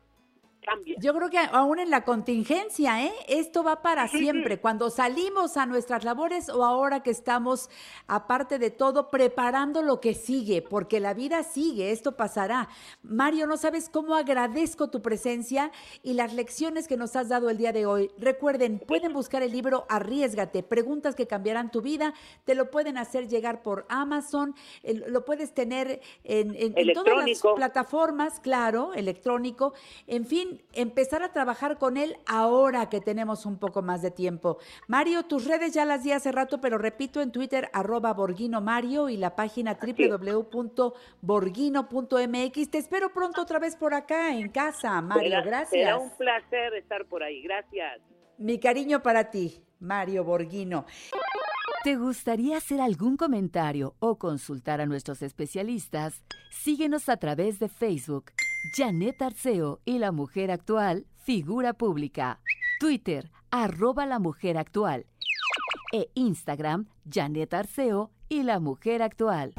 cambia. Yo creo que aún en la contingencia, ¿eh? Esto va para siempre. Cuando salimos a nuestras labores o ahora que estamos, aparte de todo, preparando lo que sigue, porque la vida sigue, esto pasará. Mario, no sabes cómo agradezco tu presencia y las lecciones que nos has dado el día de hoy. Recuerden, pueden buscar el libro Arriesgate, preguntas que cambiarán tu vida. Te lo pueden hacer llegar por Amazon, lo puedes tener en, en- en todas las plataformas, claro, electrónico. En fin, empezar a trabajar con él ahora que tenemos un poco más de tiempo. Mario, tus redes ya las di hace rato, pero repito en Twitter, arroba Borguino Mario y la página www.borguino.mx. Te espero pronto otra vez por acá en casa, Mario. Será- Gracias. Será un placer estar por ahí. Gracias. Mi cariño para ti, Mario Borguino. ¿Te gustaría hacer algún comentario o consultar a nuestros especialistas? Síguenos a través de Facebook, Janet Arceo y la Mujer Actual, Figura Pública. Twitter, arroba la Mujer Actual. E Instagram, Janet Arceo y la Mujer Actual.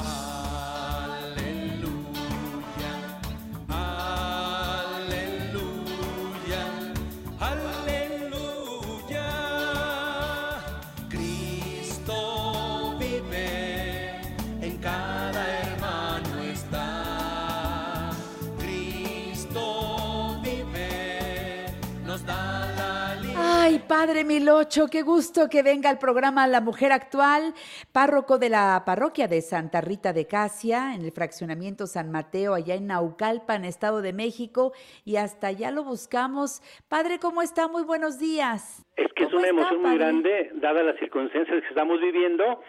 Padre Milocho, qué gusto que venga al programa La Mujer Actual, párroco de la parroquia de Santa Rita de Casia, en el fraccionamiento San Mateo, allá en Naucalpan, Estado de México, y hasta allá lo buscamos. Padre, ¿cómo está? Muy buenos días. Es que es ¿Cómo una está, emoción muy grande, dadas las circunstancias que estamos viviendo,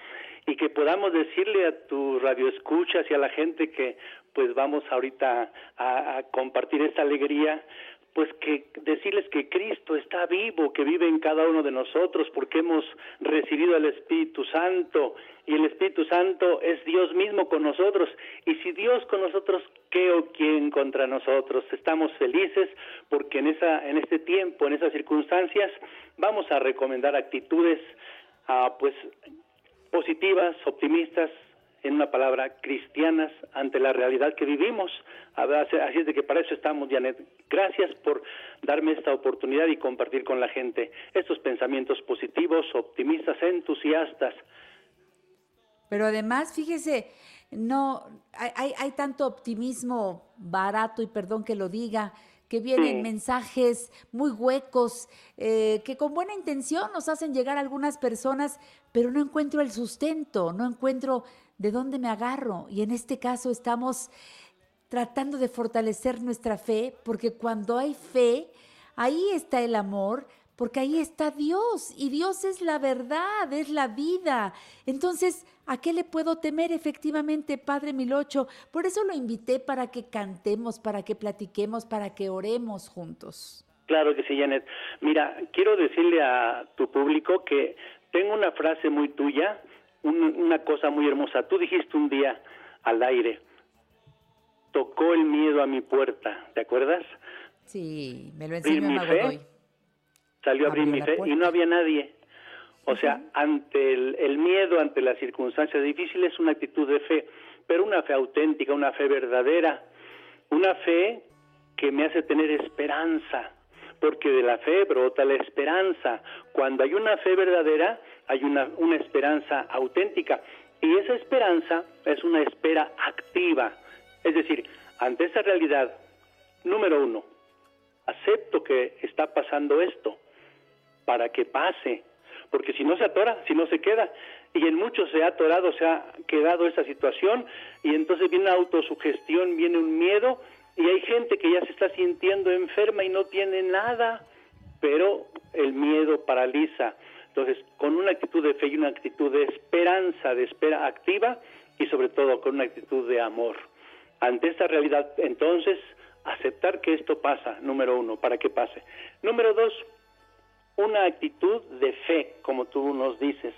y que podamos decirle a tu radioescuchas y a la gente que pues vamos ahorita a, a compartir esta alegría pues que decirles que Cristo está vivo, que vive en cada uno de nosotros, porque hemos recibido al Espíritu Santo y el Espíritu Santo es Dios mismo con nosotros. Y si Dios con nosotros, ¿qué o quién contra nosotros? Estamos felices porque en esa, en este tiempo, en esas circunstancias, vamos a recomendar actitudes, ah, pues positivas, optimistas, en una palabra, cristianas ante la realidad que vivimos. Así es de que para eso estamos, Janet. Gracias por darme esta oportunidad y compartir con la gente estos pensamientos positivos, optimistas, entusiastas. Pero además, fíjese, no hay, hay, hay tanto optimismo barato, y perdón que lo diga, que vienen mensajes muy huecos, eh, que con buena intención nos hacen llegar a algunas personas, pero no encuentro el sustento, no encuentro de dónde me agarro. Y en este caso estamos tratando de fortalecer nuestra fe, porque cuando hay fe, ahí está el amor, porque ahí está Dios, y Dios es la verdad, es la vida. Entonces, ¿a qué le puedo temer efectivamente, Padre Milocho? Por eso lo invité para que cantemos, para que platiquemos, para que oremos juntos. Claro que sí, Janet. Mira, quiero decirle a tu público que tengo una frase muy tuya, un- una cosa muy hermosa. Tú dijiste un día al aire, tocó el miedo a mi puerta, ¿te acuerdas? Sí, me lo enseñó mi fe. Salió a abrir mi fe y no había nadie. O sea, ante el, el miedo, ante las circunstancias difíciles, una actitud de fe, pero una fe auténtica, una fe verdadera, una fe que me hace tener esperanza, porque de la fe brota la esperanza. Cuando hay una fe verdadera, hay una, una esperanza auténtica. Y esa esperanza es una espera activa. Es decir, ante esa realidad, número uno, acepto que está pasando esto para que pase, porque si no se atora, si no se queda, y en muchos se ha atorado, se ha quedado esa situación, y entonces viene una autosugestión, viene un miedo, y hay gente que ya se está sintiendo enferma y no tiene nada, pero el miedo paraliza. Entonces, con una actitud de fe y una actitud de esperanza, de espera activa, y sobre todo con una actitud de amor. Ante esta realidad, entonces, aceptar que esto pasa, número uno, para que pase. Número dos, una actitud de fe, como tú nos dices.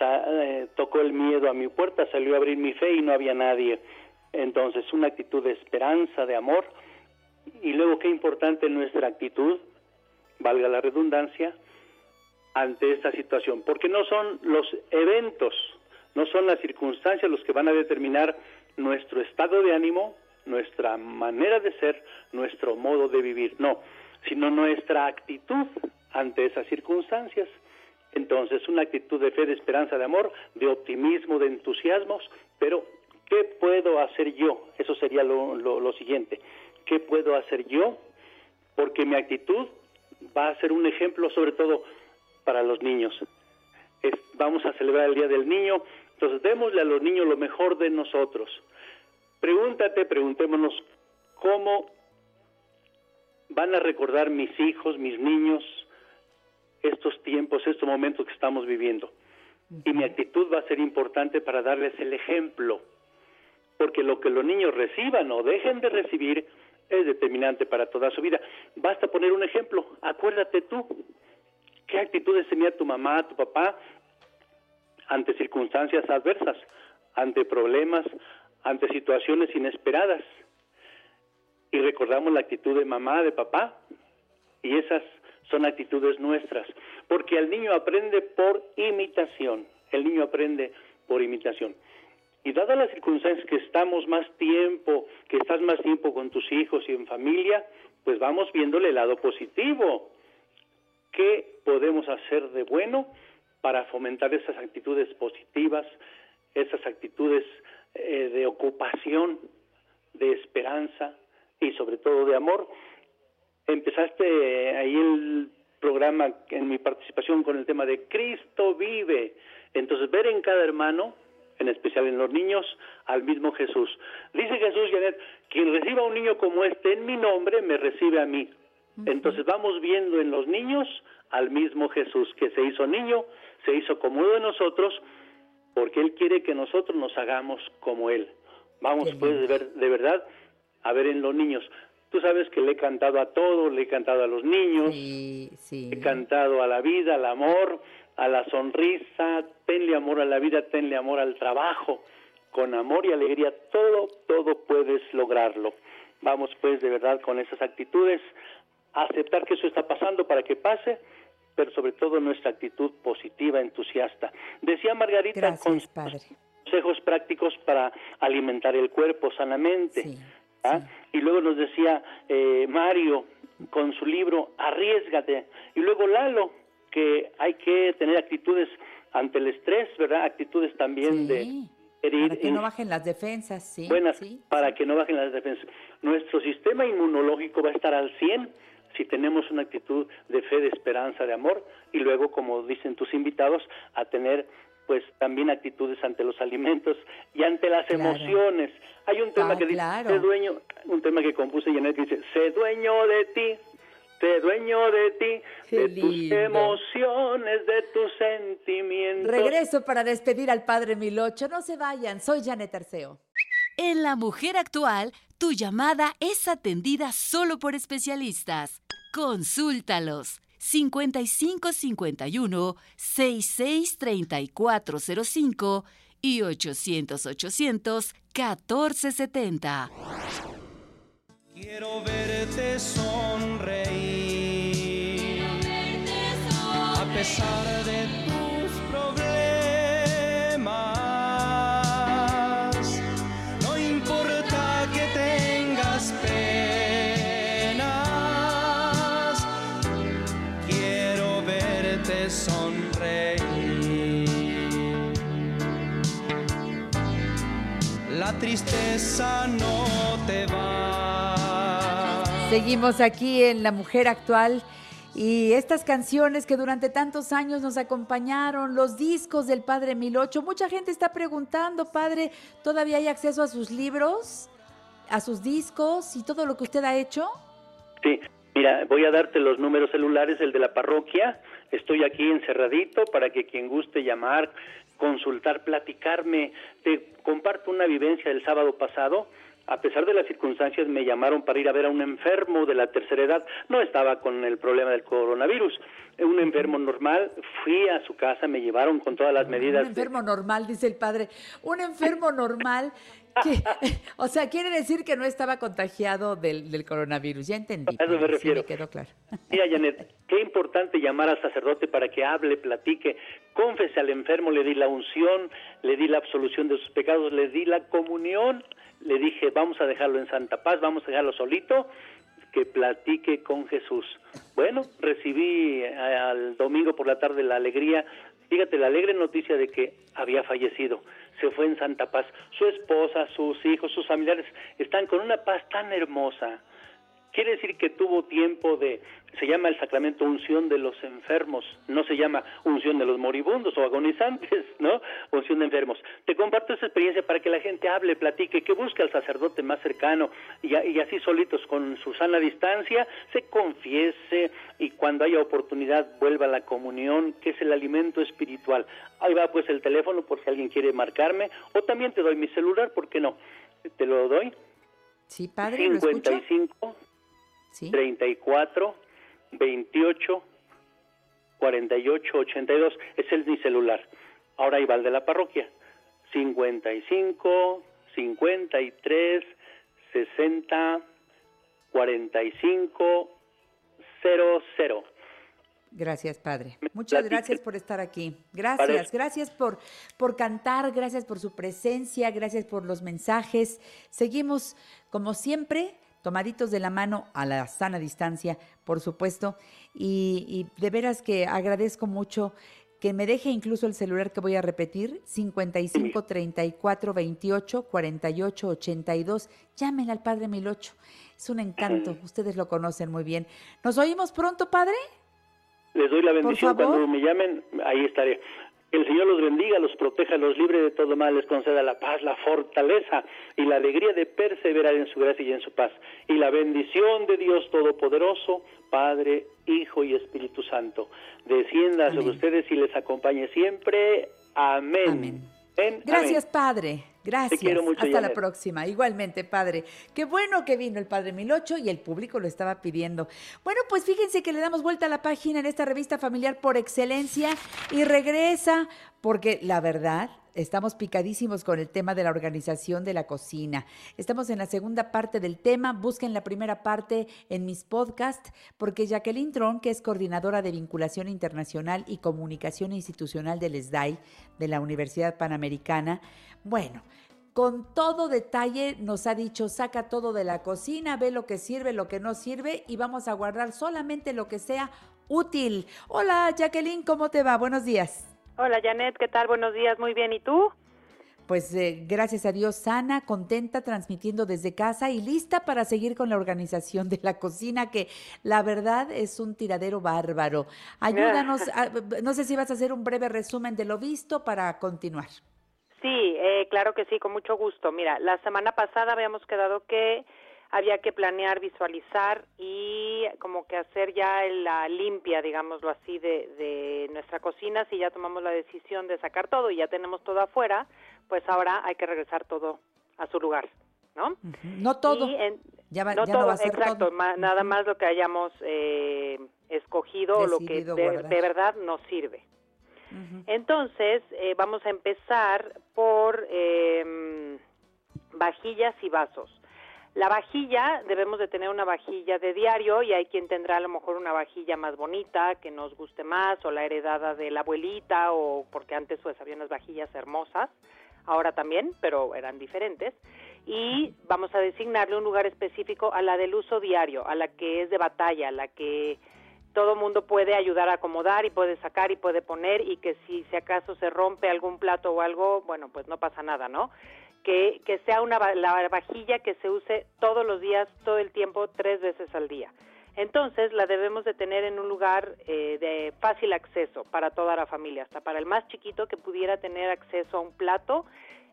Eh, tocó el miedo a mi puerta, salió a abrir mi fe y no había nadie. Entonces, una actitud de esperanza, de amor. Y luego, qué importante nuestra actitud, valga la redundancia, ante esta situación, porque no son los eventos, no son las circunstancias los que van a determinar nuestro estado de ánimo, nuestra manera de ser, nuestro modo de vivir, no, sino nuestra actitud ante esas circunstancias. Entonces, una actitud de fe, de esperanza, de amor, de optimismo, de entusiasmos, pero ¿qué puedo hacer yo? Eso sería lo, lo- lo siguiente. ¿Qué puedo hacer yo? Porque mi actitud va a ser un ejemplo sobre todo para los niños. Es- vamos a celebrar el Día del Niño, entonces démosle a los niños lo mejor de nosotros. Pregúntate, preguntémonos, ¿cómo van a recordar mis hijos, mis niños, estos tiempos, estos momentos que estamos viviendo? Y mi actitud va a ser importante para darles el ejemplo, porque lo que los niños reciban o dejen de recibir es determinante para toda su vida. Basta poner un ejemplo, acuérdate tú, ¿qué actitudes tenía tu mamá, tu papá ante circunstancias adversas, ante problemas, ante situaciones inesperadas? Y recordamos la actitud de mamá, de papá, y esas son actitudes nuestras, porque el niño aprende por imitación, el niño aprende por imitación. Y dadas las circunstancias que estamos más tiempo, que estás más tiempo con tus hijos y en familia, pues vamos viéndole el lado positivo. ¿Qué podemos hacer de bueno para fomentar esas actitudes positivas, esas actitudes eh, de ocupación, de esperanza y sobre todo de amor? Empezaste eh, ahí el programa en mi participación con el tema de Cristo vive. Entonces, ver en cada hermano, en especial en los niños, al mismo Jesús. Dice Jesús, Janet, quien reciba a un niño como este en mi nombre, me recibe a mí. Entonces vamos viendo en los niños al mismo Jesús, que se hizo niño, se hizo como uno de nosotros, porque Él quiere que nosotros nos hagamos como Él. Vamos pues de, ver- de verdad a ver en los niños Tú sabes que le he cantado a todo, le he cantado a los niños, Sí, sí. he cantado a la vida, al amor, a la sonrisa, tenle amor a la vida, tenle amor al trabajo, con amor y alegría, todo, todo puedes lograrlo. Vamos pues de verdad con esas actitudes, aceptar que eso está pasando para que pase, pero sobre todo nuestra actitud positiva, entusiasta. Decía Margarita, Gracias, padre. consejos prácticos para alimentar el cuerpo sanamente. ¿ah? Y luego nos decía eh, Mario con su libro Arriesgate. Y luego Lalo, que hay que tener actitudes ante el estrés, ¿verdad? Actitudes también de querer Para que no bajen las defensas, sí. buenas sí. para que no bajen las defensas. Nuestro sistema inmunológico va a estar al 100 si tenemos una actitud de fe, de esperanza, de amor y luego, como dicen tus invitados, a tener pues también actitudes ante los alimentos y ante las Claro. emociones. Hay un tema Ah, que dice, claro. sé dueño, un tema que compuse Janet que dice, sé dueño de ti, sé dueño de ti, Qué de tus emociones, de tus sentimientos. Regreso para despedir al padre Milocho. No se vayan, soy Janet Arceo. En La Mujer Actual, tu llamada es atendida solo por especialistas. Consúltalos. 5551 663405 y 800 800 1470. Quiero verte sonreír. A pesar de tristeza no te va. Seguimos aquí en La Mujer Actual y estas canciones que durante tantos años nos acompañaron, los discos del Padre Milocho. Mucha gente está preguntando, Padre, ¿todavía hay acceso a sus libros, a sus discos y todo lo que usted ha hecho? Sí, mira, voy a darte los números celulares, el de la parroquia. Estoy aquí encerradito para que quien guste llamar, consultar, platicarme. Te comparto una vivencia del sábado pasado. A pesar de las circunstancias, me llamaron para ir a ver a un enfermo de la tercera edad. No estaba con el problema del coronavirus. Un enfermo normal. Fui a su casa, me llevaron con todas las medidas. Un de- enfermo normal, dice el padre. Un enfermo normal o sea, quiere decir que no estaba contagiado del, del coronavirus. Ya entendí. A eso me padre, sí, refiero. me quedó claro. Mira, Janet, qué importante llamar al sacerdote para que hable, platique, confese al enfermo, le di la unción, le di la absolución de sus pecados, le di la comunión, le dije, vamos a dejarlo en Santa Paz, vamos a dejarlo solito, que platique con Jesús. Bueno, recibí eh, al domingo por la tarde la alegría, fíjate, la alegre noticia de que había fallecido. Se fue en Santa Paz. Su esposa, sus hijos, sus familiares están con una paz tan hermosa. Quiere decir que tuvo tiempo de, se llama el sacramento unción de los enfermos, no se llama unción de los moribundos o agonizantes, ¿no? Unción de enfermos. Te comparto esa experiencia para que la gente hable, platique, que busque al sacerdote más cercano y, así solitos con su sana distancia se confiese y cuando haya oportunidad vuelva a la comunión, que es el alimento espiritual. Ahí va pues el teléfono por si alguien quiere marcarme o también te doy mi celular, ¿por qué no? Te lo doy. Sí, padre, ¿lo escucho? 55 Sí. 34 28 48 82 ese es mi celular. Ahora ahí va el de la parroquia. 55 53 60 45 00. Gracias, Padre. Muchas gracias por estar aquí. Gracias, gracias por, por cantar, gracias por su presencia, gracias por los mensajes. Seguimos, como siempre, tomaditos de la mano a la sana distancia, por supuesto. Y, y de veras que agradezco mucho que me deje incluso el celular que voy a repetir, 55 34 28 48 82. Llámenle al Padre Milocho. Es un encanto, ustedes lo conocen muy bien. ¿Nos oímos pronto, Padre? Les doy la bendición cuando me llamen, ahí estaré. El Señor los bendiga, los proteja, los libre de todo mal, les conceda la paz, la fortaleza y la alegría de perseverar en su gracia y en su paz. Y la bendición de Dios Todopoderoso, Padre, Hijo y Espíritu Santo, descienda sobre ustedes y les acompañe siempre. Amén. Amén. Amén. Gracias, Padre. Gracias. quiero mucho, Hasta la próxima. Igualmente, padre. Qué bueno que vino el padre Milocho y el público lo estaba pidiendo. Bueno, pues fíjense que le damos vuelta a la página en esta revista familiar por excelencia y regresa porque la verdad estamos picadísimos con el tema de la organización de la cocina. Estamos en la segunda parte del tema. Busquen la primera parte en mis podcasts porque Jacqueline Tron, que es coordinadora de vinculación internacional y comunicación institucional del SDAI de la Universidad Panamericana, bueno, con todo detalle nos ha dicho, saca todo de la cocina, ve lo que sirve, lo que no sirve y vamos a guardar solamente lo que sea útil. Hola Jacqueline, ¿cómo te va? Buenos días. Hola Janet, ¿qué tal? Buenos días, muy bien. ¿Y tú? Pues eh, gracias a Dios, sana, contenta, transmitiendo desde casa y lista para seguir con la organización de la cocina, que la verdad es un tiradero bárbaro. Ayúdanos, a- no sé si vas a hacer un breve resumen de lo visto para continuar. Sí, eh, claro que sí, con mucho gusto. Mira, la semana pasada habíamos quedado que había que planear, visualizar y como que hacer ya la limpia, digámoslo así, de, de nuestra cocina. Si ya tomamos la decisión de sacar todo y ya tenemos todo afuera, pues ahora hay que regresar todo a su lugar, ¿no? No todo. En- Ya va- no ya no todo, va a ser exacto, todo. ma- nada más lo que hayamos eh, escogido o lo que de verdad nos sirve. Entonces, eh, vamos a empezar por eh, vajillas y vasos. La vajilla, debemos de tener una vajilla de diario y hay quien tendrá a lo mejor una vajilla más bonita, que nos guste más, o la heredada de la abuelita, o porque antes pues había unas vajillas hermosas, ahora también, pero eran diferentes. Y vamos a designarle un lugar específico a la del uso diario, a la que es de batalla, a la que todo mundo puede ayudar a acomodar y puede sacar y puede poner y que si, si acaso se rompe algún plato o algo, bueno, pues no pasa nada, ¿no? Que, que sea una la vajilla que se use todos los días, todo el tiempo, tres veces al día. Entonces la debemos de tener en un lugar eh, de fácil acceso para toda la familia, hasta para el más chiquito que pudiera tener acceso a un plato.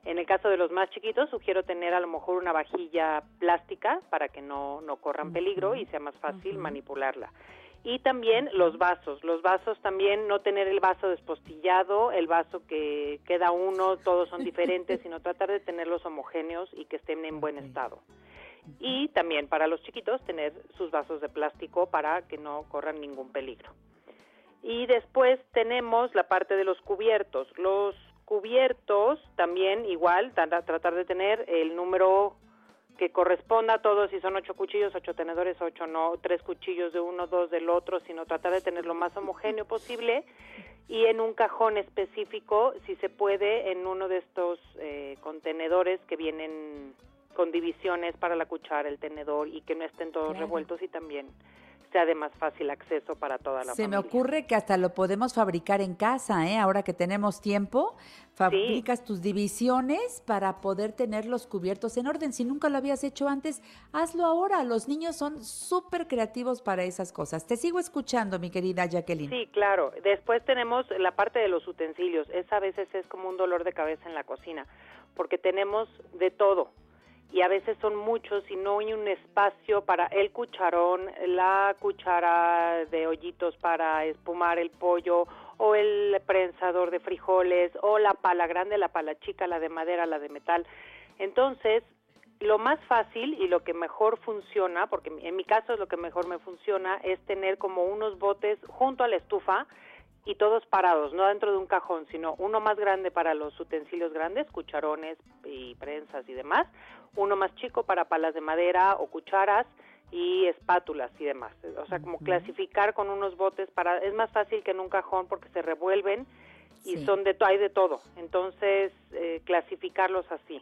En el caso de los más chiquitos, sugiero tener a lo mejor una vajilla plástica para que no, no corran peligro y sea más fácil manipularla. Y también los vasos. Los vasos también, no tener el vaso despostillado, el vaso que queda uno, todos son diferentes, sino tratar de tenerlos homogéneos y que estén en buen estado. Y también para los chiquitos tener sus vasos de plástico para que no corran ningún peligro. Y después tenemos la parte de los cubiertos. Los cubiertos también igual, tra- tratar de tener el número que corresponda a todos, si son ocho cuchillos, ocho tenedores, ocho no, tres cuchillos de uno, dos del otro, sino tratar de tener lo más homogéneo posible y en un cajón específico, si se puede, en uno de estos eh, contenedores que vienen con divisiones para la cuchara, el tenedor y que no estén todos Claro. revueltos y también sea de más fácil acceso para toda la Se me ocurre que hasta lo podemos fabricar en casa, ¿eh? Ahora que tenemos tiempo, fabricas tus divisiones para poder tener los cubiertos en orden. Si nunca lo habías hecho antes, hazlo ahora. Los niños son súper creativos para esas cosas. Te sigo escuchando, mi querida Jacqueline. Sí, claro. Después tenemos la parte de los utensilios. Esa a veces es como un dolor de cabeza en la cocina, porque tenemos de todo. Y a veces son muchos y no hay un espacio para el cucharón, la cuchara de hoyitos para espumar el pollo, o el prensador de frijoles, o la pala grande, la pala chica, la de madera, la de metal. Entonces, lo más fácil y lo que mejor funciona, porque en mi caso es lo que mejor me funciona, es tener como unos botes junto a la estufa y todos parados, no dentro de un cajón, sino uno más grande para los utensilios grandes, cucharones y prensas y demás, uno más chico para palas de madera o cucharas y espátulas y demás. O sea, como clasificar con unos botes para es más fácil que en un cajón porque se revuelven y Sí. son de hay de todo. Entonces, eh, clasificarlos así.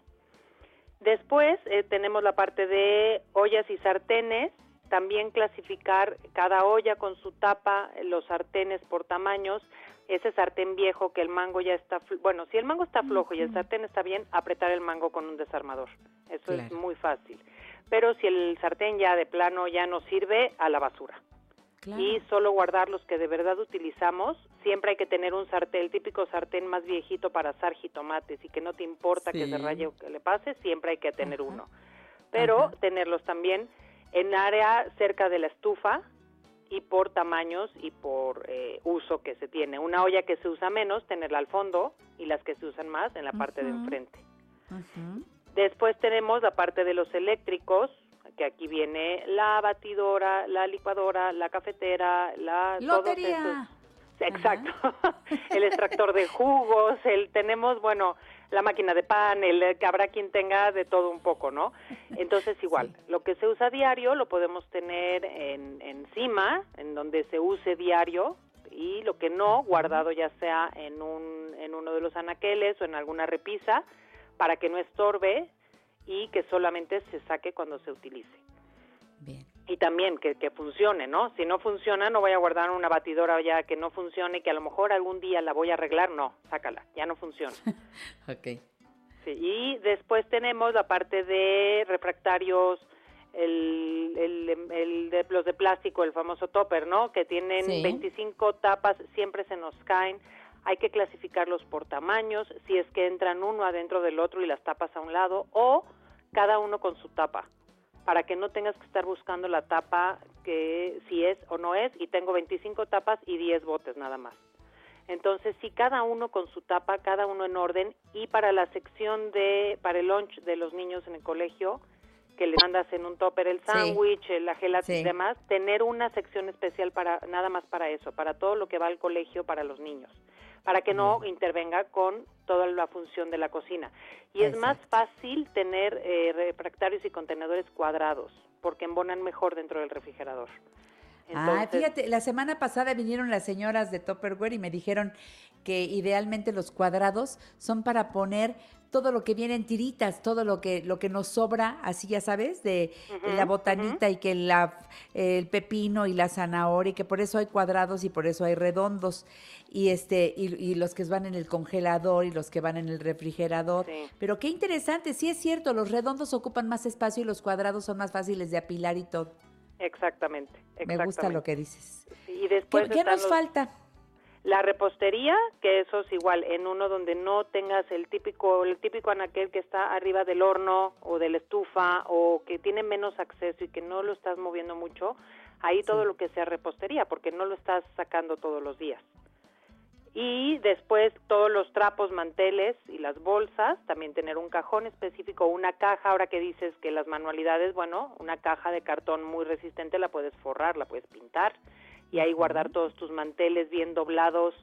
Después eh, tenemos la parte de ollas y sartenes, también clasificar cada olla con su tapa, los sartenes por tamaños, ese sartén viejo que el mango ya está, bueno, si el mango está flojo y el sartén está bien, apretar el mango con un desarmador. Eso es muy fácil. Pero si el sartén ya de plano ya no sirve, a la basura Claro. y solo guardar los que de verdad utilizamos. Siempre hay que tener un sartén, el típico sartén más viejito para asar jitomates y que no te importa que se raye o que le pase, siempre hay que tener uno. Pero tenerlos también en área cerca de la estufa y por tamaños y por eh, uso que se tiene. Una olla que se usa menos, tenerla al fondo y las que se usan más en la parte de enfrente. Después tenemos la parte de los eléctricos, que aquí viene la batidora, la licuadora, la cafetera, la todos Lotería. Exacto. el extractor de jugos, el tenemos, bueno, la máquina de pan, el que habrá quien tenga de todo un poco, ¿no? Entonces igual, lo que se usa diario lo podemos tener en, encima, en donde se use diario y lo que no guardado ya sea en un en uno de los anaqueles o en alguna repisa para que no estorbe y que solamente se saque cuando se utilice. Y también que, que funcione, ¿no? Si no funciona, no voy a guardar una batidora ya que no funcione, que a lo mejor algún día la voy a arreglar. No, sácala, ya no funciona. Ok. Sí, y después tenemos la parte de refractarios, el, el- el de, los de plástico, el famoso topper, ¿no? Que tienen Sí. 25 tapas, siempre se nos caen. Hay que clasificarlos por tamaños, si es que entran uno adentro del otro y las tapas a un lado, o cada uno con su tapa, para que no tengas que estar buscando la tapa que si es o no es, y tengo 25 tapas y 10 botes nada más. Entonces, sí, cada uno con su tapa, cada uno en orden, y para la sección de, para el lunch de los niños en el colegio, que le mandas en un topper el sándwich, la gelatina y demás, tener una sección especial para, nada más para eso, para todo lo que va al colegio para los niños, para que no intervenga con toda la función de la cocina. Y es más fácil tener eh, refractarios y contenedores cuadrados, porque embonan mejor dentro del refrigerador. Ah, fíjate, la semana pasada vinieron las señoras de Tupperware y me dijeron que idealmente los cuadrados son para poner todo lo que viene en tiritas, todo lo que lo que nos sobra, así ya sabes, de Ujú, la botanita y que la, el pepino y la zanahoria, y que por eso hay cuadrados y por eso hay redondos, y este y, y los que van en el congelador y los que van en el refrigerador. Pero qué interesante, sí es cierto, los redondos ocupan más espacio y los cuadrados son más fáciles de apilar y todo. Exactamente, Me gusta exactamente. lo que dices. Y después ¿Qué, nos los- falta? La repostería, que eso es igual, en uno donde no tengas el típico, el típico anaquel que está arriba del horno o de la estufa o que tiene menos acceso y que no lo estás moviendo mucho, ahí todo lo que sea repostería, porque no lo estás sacando todos los días. Y después todos los trapos, manteles y las bolsas, también tener un cajón específico, una caja, ahora que dices que las manualidades, bueno, una caja de cartón muy resistente la puedes forrar, la puedes pintar y ahí guardar todos tus manteles bien doblados,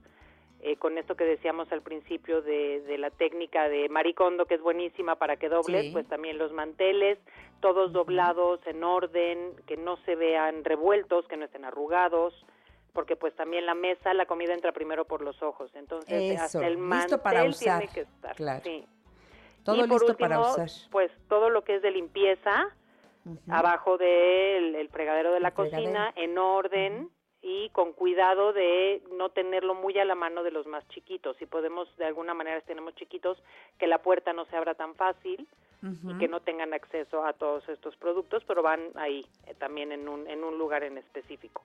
eh, con esto que decíamos al principio de, de la técnica de maricondo, que es buenísima para que dobles, Sí. pues también los manteles, todos doblados en orden, que no se vean revueltos, que no estén arrugados, porque pues también la mesa, la comida entra primero por los ojos, entonces Eso, hasta el listo mantel para usar, tiene que estar. claro. sí. Todo y por listo para último, usar. Pues todo lo que es de limpieza, abajo del el fregadero de la El fregadero. cocina, en orden y con cuidado de no tenerlo muy a la mano de los más chiquitos. Si podemos, de alguna manera, si tenemos chiquitos, que la puerta no se abra tan fácil y que no tengan acceso a todos estos productos, pero van ahí eh, también en un, en un lugar en específico.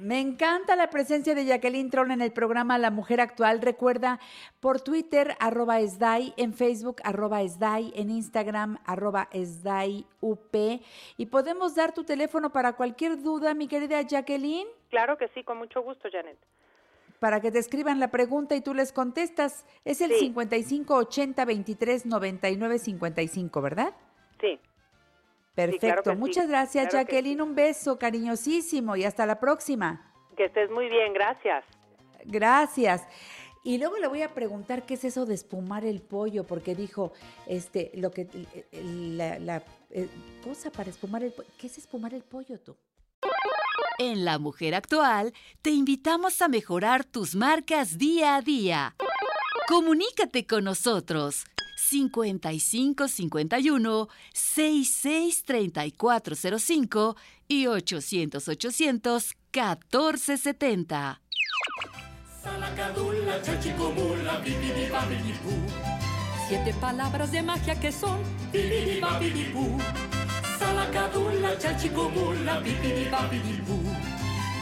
Me encanta la presencia de Jacqueline Tron en el programa La Mujer Actual. Recuerda por Twitter, arroba esdai, en Facebook, arroba esdai, en Instagram, arroba esdai up. Y podemos dar tu teléfono para cualquier duda, mi querida Jacqueline, Claro que sí, con mucho gusto, Janet. para que te escriban la pregunta y tú les contestas. Es el Sí. 55 80 23 99 55, ¿verdad? Sí. Perfecto. Muchas gracias, claro que Jacqueline. Un beso cariñosísimo y hasta la próxima. Que estés muy bien, gracias. Gracias. Y luego le voy a preguntar qué es eso de espumar el pollo, porque dijo, este, lo que, la, la, eh, cosa para espumar el pollo. ¿Qué es espumar el pollo tú? En La Mujer Actual te invitamos a mejorar tus marcas día a día. Comunícate con nosotros 5551 66 3405 y 800 800 1470. Salacadula, chachicomula, bibidibabidibú. Siete palabras de magia que son bibidibabidibú. Salacadula, chachicomula, bibidibabidibú.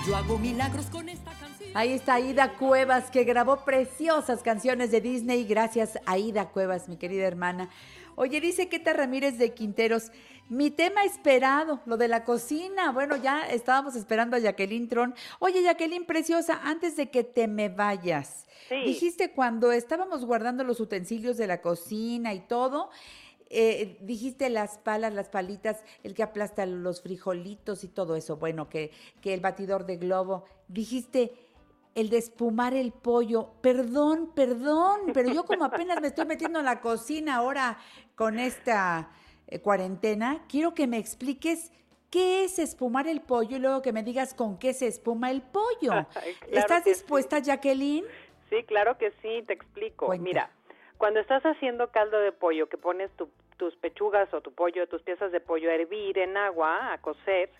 Yo hago milagros con esta canción. Ahí está Aida Cuevas, que grabó preciosas canciones de Disney. Gracias, Aida Cuevas, mi querida hermana. Oye, dice Queta Ramírez de Quinteros, mi tema esperado, lo de la cocina. Bueno, ya estábamos esperando a Jacqueline Tron. Oye, Jacqueline Preciosa, antes de que te me vayas, Sí. dijiste cuando estábamos guardando los utensilios de la cocina y todo, eh, dijiste las palas, las palitas, el que aplasta los frijolitos y todo eso, bueno, que, que el batidor de globo. Dijiste el de espumar el pollo. Perdón, perdón, pero yo como apenas me estoy metiendo en la cocina ahora con esta eh, cuarentena, quiero que me expliques qué es espumar el pollo y luego que me digas con qué se espuma el pollo. ¿Estás sí. dispuesta, Jacqueline? Sí, claro que sí, te explico. Mira, cuando estás haciendo caldo de pollo, que pones tu- tus pechugas o tu pollo, tus piezas de pollo a hervir en agua, a cocer,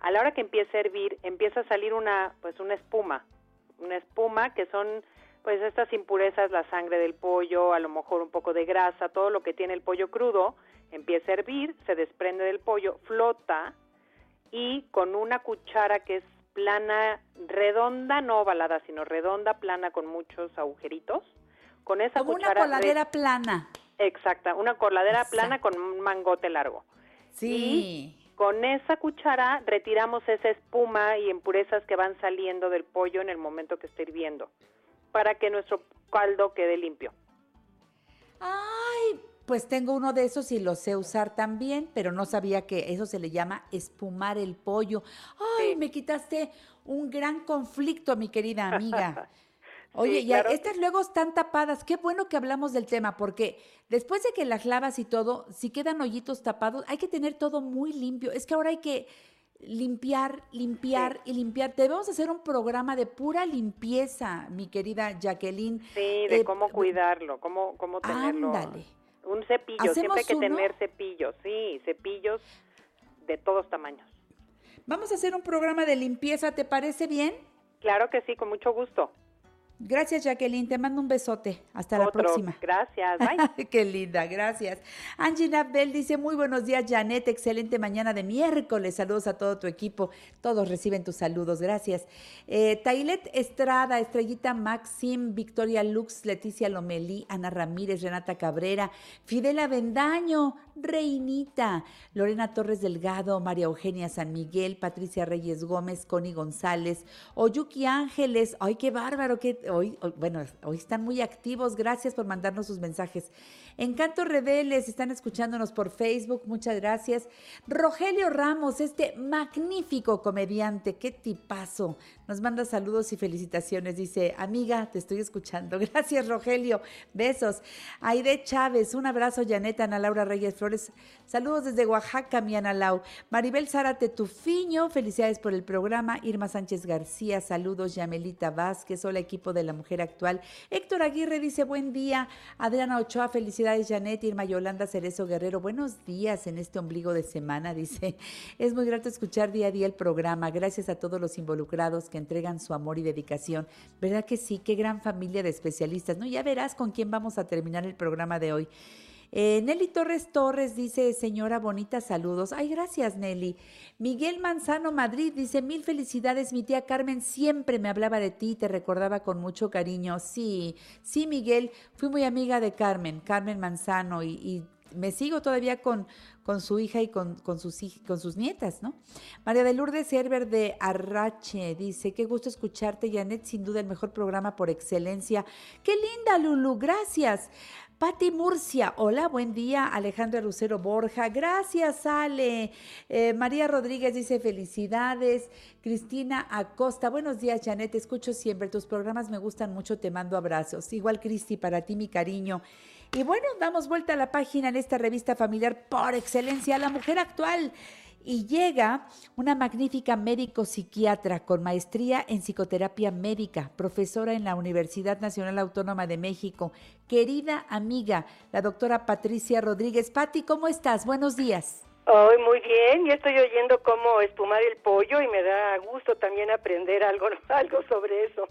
a la hora que empieza a hervir, empieza a salir una, pues una espuma, una espuma que son, pues estas impurezas, la sangre del pollo, a lo mejor un poco de grasa, todo lo que tiene el pollo crudo, empieza a hervir, se desprende del pollo, flota y con una cuchara que es plana, redonda, no ovalada, sino redonda, plana con muchos agujeritos. Con esa Como una cuchara re- coladera plana. Exacta, una coladera plana con un mangote largo. Sí. Y con esa cuchara retiramos esa espuma y impurezas que van saliendo del pollo en el momento que está hirviendo, para que nuestro caldo quede limpio. Ay, pues tengo uno de esos y lo sé usar también, pero no sabía que eso se le llama espumar el pollo. Ay, me quitaste un gran conflicto, mi querida amiga. Oye, Sí, y a- claro. estas luego están tapadas. Qué bueno que hablamos del tema, porque después de que las lavas y todo, si quedan hoyitos tapados, hay que tener todo muy limpio. Es que ahora hay que limpiar, limpiar y limpiar. Debemos hacer un programa de pura limpieza, mi querida Jacqueline. Sí, de Eh, cómo cuidarlo, cómo, cómo tenerlo. Ándale. Un cepillo, siempre hay que tener cepillos, sí, cepillos de todos tamaños. Vamos a hacer un programa de limpieza, ¿te parece bien? Claro que sí, con mucho gusto. Gracias, Jacqueline. Te mando un besote. Hasta la próxima. Gracias, bye. Qué linda, gracias. Angie Nabel dice, muy buenos días, Janet, excelente mañana de miércoles. Saludos a todo tu equipo. Todos reciben tus saludos, gracias. Eh, Tailet Estrada, Estrellita Maxim, Victoria Lux, Leticia Lomelí, Ana Ramírez, Renata Cabrera, Fidela Bendaño, Reinita, Lorena Torres Delgado, María Eugenia San Miguel, Patricia Reyes Gómez, Connie González, Oyuki Ángeles. Ay, qué bárbaro, que hoy, bueno, hoy están muy activos. Gracias por mandarnos sus mensajes. Encanto Rebeles, están escuchándonos por Facebook, muchas gracias. Rogelio Ramos, este magnífico comediante, qué tipazo. Nos manda saludos y felicitaciones. Dice, amiga, te estoy escuchando. Gracias, Rogelio. Besos. Aide Chávez, un abrazo, Janeta, Ana Laura Reyes Flores. Saludos desde Oaxaca, mi Ana Lau. Maribel Zárate Tufiño, felicidades por el programa. Irma Sánchez García, saludos. Yamelita Vázquez, hola equipo de la Mujer Actual. Héctor Aguirre dice, buen día. Adriana Ochoa, felicidades, Janet. Irma Yolanda Cerezo Guerrero, buenos días en este ombligo de semana, dice. Es muy grato escuchar día a día el programa. Gracias a todos los involucrados que entregan su amor y dedicación. ¿Verdad que sí? Qué gran familia de especialistas, ¿no? Ya verás con quién vamos a terminar el programa de hoy. Eh, Nelly Torres Torres dice, señora bonita, saludos. Ay, gracias, Nelly. Miguel Manzano Madrid dice, mil felicidades, mi tía Carmen siempre me hablaba de ti, te recordaba con mucho cariño. Sí, sí, Miguel, fui muy amiga de Carmen, Carmen Manzano, y, y me sigo todavía con, con su hija y con, con sus, con sus nietas, ¿no? María de Lourdes Herber de Arrache dice, qué gusto escucharte, Janet, sin duda el mejor programa por excelencia. Qué linda, Lulu, gracias. Pati Murcia, hola, buen día. Alejandra Lucero Borja, gracias, Ale. Eh, María Rodríguez dice felicidades. Cristina Acosta, buenos días, Janet. Te escucho siempre. Tus programas me gustan mucho. Te mando abrazos. Igual, Cristi, para ti mi cariño. Y bueno, damos vuelta a la página en esta revista familiar por excelencia, La Mujer Actual. Y llega una magnífica médico psiquiatra con maestría en psicoterapia médica, profesora en la Universidad Nacional Autónoma de México, querida amiga, la doctora Patricia Rodríguez. Pati, ¿cómo estás? Buenos días. Hoy muy bien, ya estoy oyendo cómo espumar el pollo y me da gusto también aprender algo, algo sobre eso.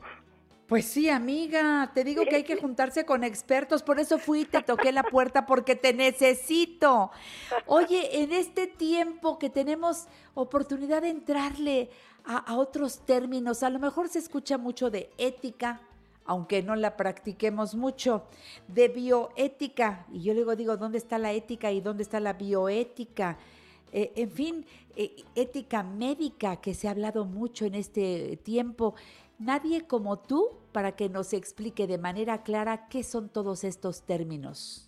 Pues sí, amiga, te digo que hay que juntarse con expertos, por eso fui y te toqué la puerta porque te necesito. Oye, en este tiempo que tenemos oportunidad de entrarle a, a otros términos, a lo mejor se escucha mucho de ética, aunque no la practiquemos mucho, de bioética. Y yo luego digo, ¿dónde está la ética y dónde está la bioética? Eh, en fin, eh, ética médica que se ha hablado mucho en este tiempo. Nadie como tú para que nos explique de manera clara qué son todos estos términos.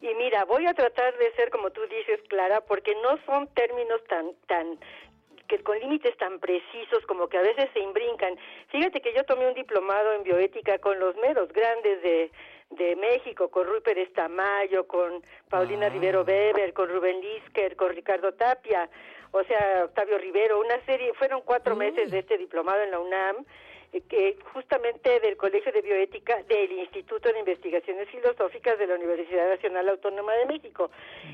Y mira, voy a tratar de ser como tú dices, Clara, porque no son términos tan tan que con límites tan precisos como que a veces se imbrincan. Fíjate que yo tomé un diplomado en bioética con los meros grandes de, de México, con Rui Pérez Tamayo, con Paulina Ah. Rivero Weber, con Rubén Lisker, con Ricardo Tapia, o sea, Octavio Rivero, una serie, fueron cuatro meses de este diplomado en la UNAM, que justamente del Colegio de Bioética del Instituto de Investigaciones Filosóficas de la Universidad Nacional Autónoma de México.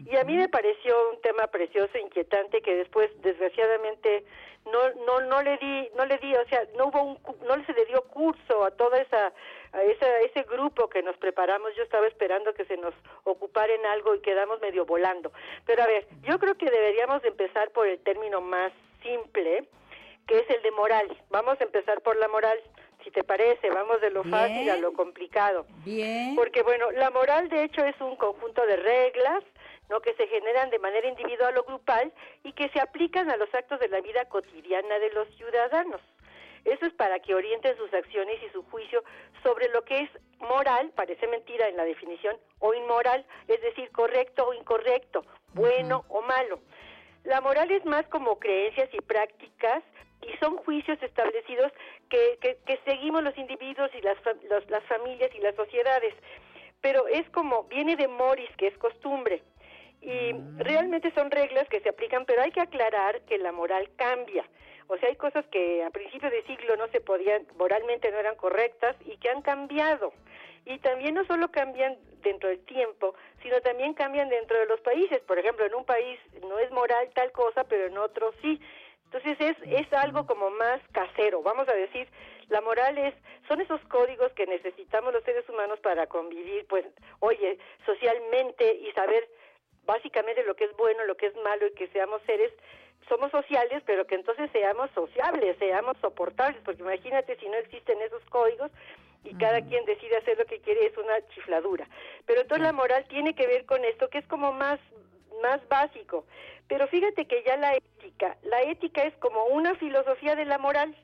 Y a mí me pareció un tema precioso, inquietante, que después, desgraciadamente, no no no le di no le di o sea no hubo un no se le dio curso a toda esa a esa ese grupo que nos preparamos. Yo estaba esperando que se nos ocupara en algo y quedamos medio volando. Pero a ver yo creo que deberíamos de empezar por el término más simple que es el de moral vamos a empezar por la moral si te parece vamos de lo fácil a lo complicado Bien. porque bueno, la moral de hecho es un conjunto de reglas, ¿no? que se generan de manera individual o grupal y que se aplican a los actos de la vida cotidiana de los ciudadanos. Eso es para que orienten sus acciones y su juicio sobre lo que es moral, parece mentira en la definición, o inmoral, es decir, correcto o incorrecto, bueno o malo. La moral es más como creencias y prácticas y son juicios establecidos que, que, que seguimos los individuos y las, los- las familias y las sociedades. Pero es como, viene de moris, que es costumbre. Y realmente son reglas que se aplican, pero hay que aclarar que la moral cambia. O sea, hay cosas que a principios de siglo no se podían, moralmente no eran correctas y que han cambiado. Y también no solo cambian dentro del tiempo, sino también cambian dentro de los países. Por ejemplo, en un país no es moral tal cosa, pero en otro sí. Entonces es, es algo como más casero, vamos a decir, la moral es, son esos códigos que necesitamos los seres humanos para convivir, pues, oye, socialmente y saber básicamente lo que es bueno, lo que es malo y que seamos seres, somos sociales, pero que entonces seamos sociables, seamos soportables, porque imagínate si no existen esos códigos y cada quien decide hacer lo que quiere, es una chifladura. Pero entonces la moral tiene que ver con esto, que es como más, más básico. Pero fíjate que ya la ética, la ética es como una filosofía de la moral.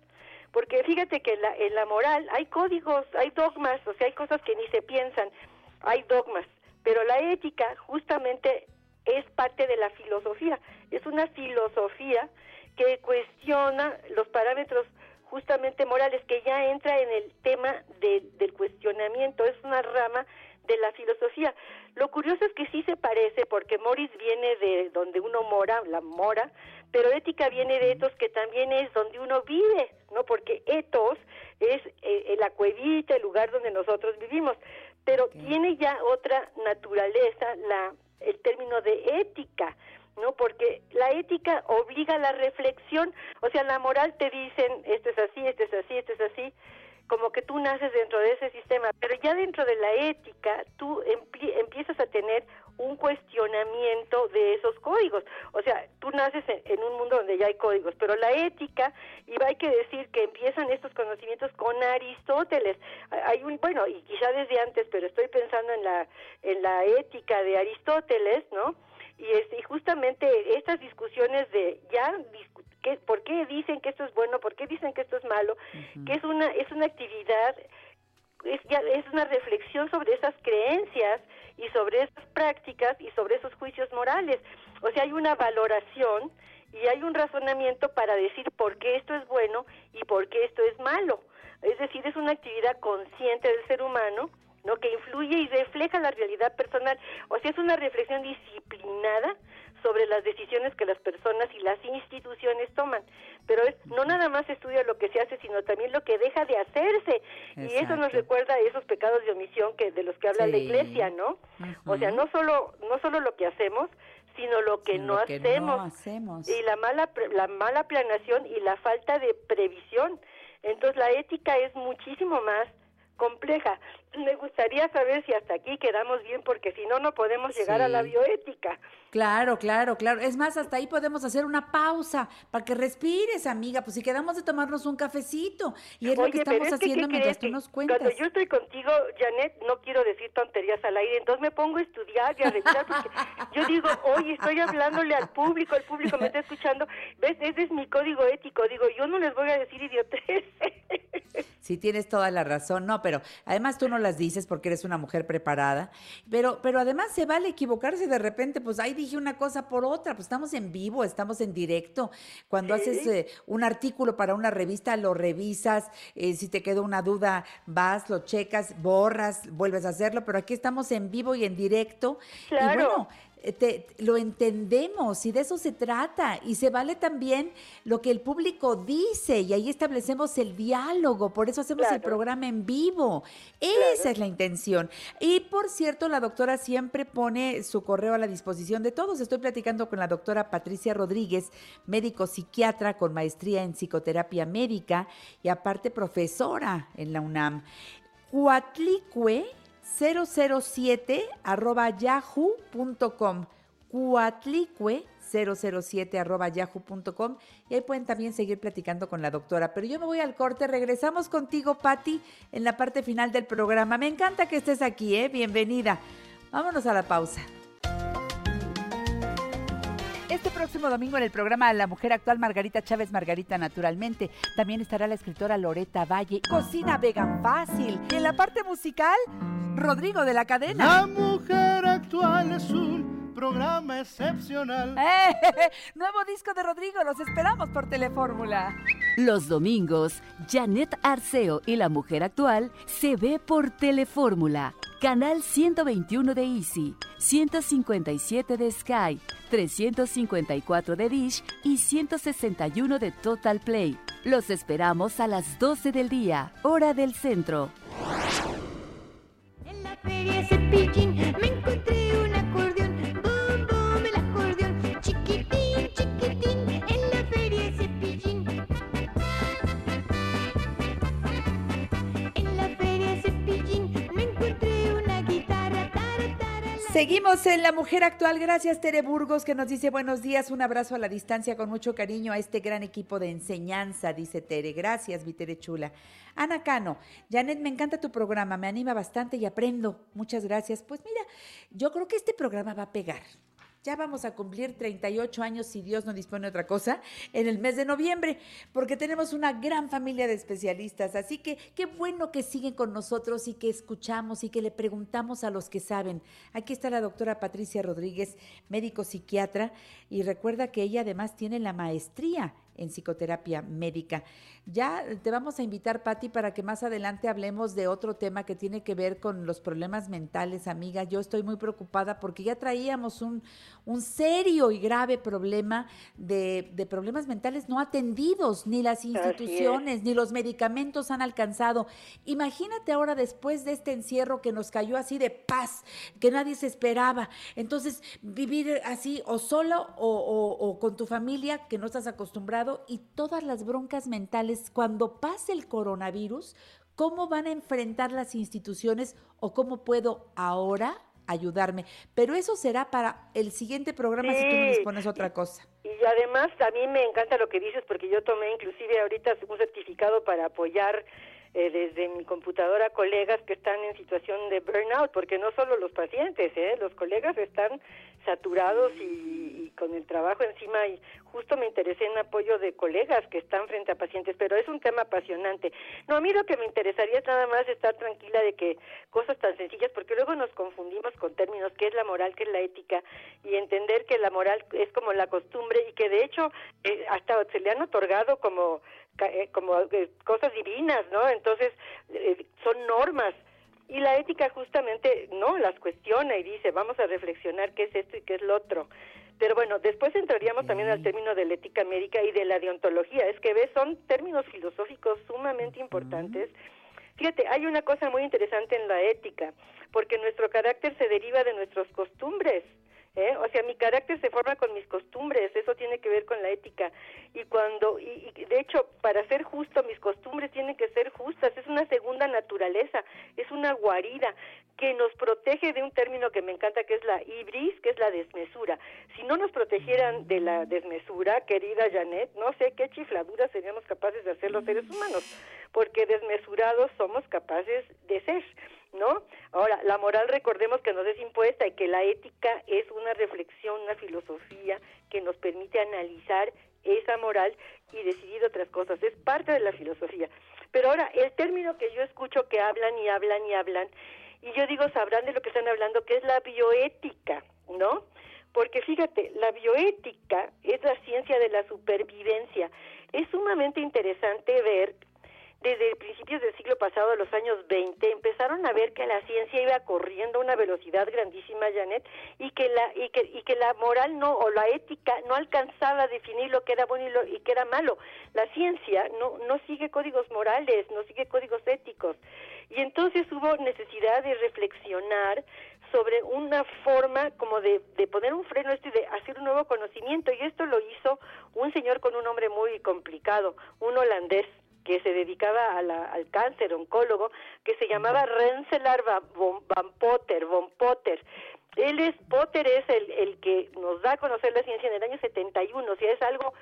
Porque fíjate que la, en la moral hay códigos, hay dogmas, o sea, hay cosas que ni se piensan, hay dogmas. Pero la ética justamente es parte de la filosofía, es una filosofía que cuestiona los parámetros justamente morales, que ya entra en el tema de- del cuestionamiento, es una rama de la filosofía. Lo curioso es que sí se parece, porque moris viene de donde uno mora, la mora, pero ética viene de etos, que también es donde uno vive, ¿no? Porque etos es eh, la cuevita, el lugar donde nosotros vivimos, pero tiene ya otra naturaleza la el término de ética, ¿no? Porque la ética obliga a la reflexión, o sea, la moral te dicen, esto es así, esto es así, esto es así, como que tú naces dentro de ese sistema, pero ya dentro de la ética tú empiezas a tener un cuestionamiento de esos códigos. O sea, tú naces en, en un mundo donde ya hay códigos, pero la ética, y hay que decir que empiezan estos conocimientos con Aristóteles. Hay un, bueno, y quizá desde antes, pero estoy pensando en la, en la ética de Aristóteles, ¿no? Y, este, y justamente estas discusiones de ya discu- ¿qué- por qué dicen que esto es bueno, por qué dicen que esto es malo, que es una es una actividad es ya es una reflexión sobre esas creencias y sobre esas prácticas y sobre esos juicios morales. O sea, hay una valoración y hay un razonamiento para decir por qué esto es bueno y por qué esto es malo. Es decir, es una actividad consciente del ser humano, ¿no? que influye y refleja la realidad personal. O sea, es una reflexión disciplinada sobre las decisiones que las personas y las instituciones toman. Pero es, no nada más estudia lo que se hace, sino también lo que deja de hacerse. Y eso nos recuerda a esos pecados de omisión que de los que habla la. Iglesia, ¿no? O sea, no solo no solo lo que hacemos, sino lo que, Sino no, que no hacemos. hacemos. Y la mala la mala planeación y la falta de previsión. Entonces la ética es muchísimo más compleja. Me gustaría saber si hasta aquí quedamos bien porque si no no podemos llegar a la bioética. Claro, claro, claro. Es más, hasta ahí podemos hacer una pausa para que respires, amiga. Pues si quedamos de tomarnos un cafecito. Y es lo que estamos es que, ¿qué haciendo mientras tú nos cuentas. Cuando yo estoy contigo, Janet, no quiero decir tonterías al aire, entonces me pongo a estudiar y a revisar, porque yo digo, oye, estoy hablándole al público, el público me está escuchando, ¿ves? Ese es mi código ético, digo, yo no les voy a decir idioteces. Sí, tienes toda la razón, no, pero además tú no las dices porque eres una mujer preparada, pero, pero además se vale equivocarse de repente, pues ahí dije una cosa por otra, pues estamos en vivo, estamos en directo. Cuando haces eh, un artículo para una revista, lo revisas, eh, si te quedó una duda, vas, lo checas, borras, vuelves a hacerlo, pero aquí estamos en vivo y en directo. Y Claro. bueno, eh, te- lo entendemos y de eso se trata. Y se vale también lo que el público dice y ahí establecemos el diálogo. Por eso hacemos el programa en vivo. Esa es la intención. Y por cierto, la doctora siempre pone su correo a la disposición de todos. Estoy platicando con la doctora Patricia Rodríguez, médico psiquiatra con maestría en psicoterapia médica y aparte profesora en la UNAM. Cuatlicue 007 arroba yahoo.com. Cuatlicue 007 arroba yahoo.com y ahí pueden también seguir platicando con la doctora. Pero yo me voy al corte, regresamos contigo, Patti, en la parte final del programa. Me encanta que estés aquí, ¿eh? Bienvenida. Vámonos a la pausa. Este próximo domingo en el programa La Mujer Actual, Margarita Chávez, Margarita Naturalmente. También estará la escritora Loreta Valle, Cocina Vegan Fácil. Y en la parte musical, Rodrigo de la Cadena. La mujer actual es un programa excepcional. ¡Eh! Nuevo disco de Rodrigo, los esperamos por Telefórmula. Los domingos, Janet Arceo y la mujer actual se ve por Telefórmula, canal 121 de Easy, 157 de Sky, 354 de Dish y 161 de Total Play. Los esperamos a las 12 del día, hora del centro. En la feria Cepillín me Seguimos en La Mujer Actual. Gracias, Tere Burgos, que nos dice buenos días. Un abrazo a la distancia con mucho cariño a este gran equipo de enseñanza, dice Tere. Gracias, mi Tere Chula. Ana Cano, Janet, me encanta tu programa, me anima bastante y aprendo. Muchas gracias. Pues mira, yo creo que este programa va a pegar. Ya vamos a cumplir 38 años, si Dios no dispone otra cosa, en el mes de noviembre, porque tenemos una gran familia de especialistas. Así que qué bueno que siguen con nosotros y que escuchamos y que le preguntamos a los que saben. Aquí está la doctora Patricia Rodríguez, médico psiquiatra, y recuerda que ella además tiene la maestría en psicoterapia médica. Ya te vamos a invitar, Patti, para que más adelante hablemos de otro tema que tiene que ver con los problemas mentales, amiga. Yo estoy muy preocupada porque ya traíamos un, un serio y grave problema de, de problemas mentales no atendidos, ni las instituciones, ni los medicamentos han alcanzado. Imagínate ahora después de este encierro que nos cayó así de paz, que nadie se esperaba. Entonces, vivir así o solo o, o- o con tu familia que no estás y todas las broncas mentales cuando pase el coronavirus, ¿cómo van a enfrentar las instituciones o cómo puedo ahora ayudarme? Pero eso será para el siguiente programa si tú no Sí. dispones otra cosa. Y además a mí me encanta lo que dices porque yo tomé inclusive ahorita un certificado para apoyar eh, desde mi computadora colegas que están en situación de burnout, porque no solo los pacientes, ¿eh? los colegas están saturados y, y con el trabajo encima y justo me interesé en apoyo de colegas que están frente a pacientes, pero es un tema apasionante. No, a mí lo que me interesaría es nada más estar tranquila de que cosas tan sencillas, porque luego nos confundimos con términos, qué es la moral, qué es la ética, y entender que la moral es como la costumbre y que de hecho eh, hasta se le han otorgado como como eh, cosas divinas, ¿no? Entonces eh, son normas y la ética justamente no las cuestiona y dice vamos a reflexionar qué es esto y qué es lo otro. Pero bueno, después entraríamos también al término de la ética médica y de la deontología. Es que ves, son términos filosóficos sumamente importantes. Fíjate, hay una cosa muy interesante en la ética, porque nuestro carácter se deriva de nuestras costumbres. ¿Eh? O sea, mi carácter se forma con mis costumbres, eso tiene que ver con la ética. Y cuando, y, y de hecho, para ser justo, mis costumbres tienen que ser justas, es una segunda naturaleza, es una guarida que nos protege de un término que me encanta, que es la ibris, que es la desmesura. Si no nos protegieran de la desmesura, querida Janet, no sé qué chifladura seríamos capaces de hacer los seres humanos, porque desmesurados somos capaces de ser. ¿No? Ahora, la moral recordemos que nos es impuesta y que la ética es una reflexión, una filosofía que nos permite analizar esa moral y decidir otras cosas. Es parte de la filosofía. Pero ahora, el término que yo escucho que hablan y hablan y hablan, y yo digo, sabrán de lo que están hablando, que es la bioética, ¿no? Porque fíjate, la bioética es la ciencia de la supervivencia. Es sumamente interesante ver desde principios del siglo pasado, a los años 20, empezaron a ver que la ciencia iba corriendo a una velocidad grandísima, Janet, y que la y que, y que la moral no o la ética no alcanzaba a definir lo que era bueno y, lo, y que era malo. La ciencia no no sigue códigos morales, no sigue códigos éticos. Y entonces hubo necesidad de reflexionar sobre una forma como de, de poner un freno esto y de hacer un nuevo conocimiento. Y esto lo hizo un señor con un nombre muy complicado, un holandés que se dedicaba a la- al cáncer, oncólogo, que se llamaba Rensselaer Va- von, Van Potter, von Potter. Él es, Potter es el, el que nos da a conocer la ciencia en el año 71, o sea, es algo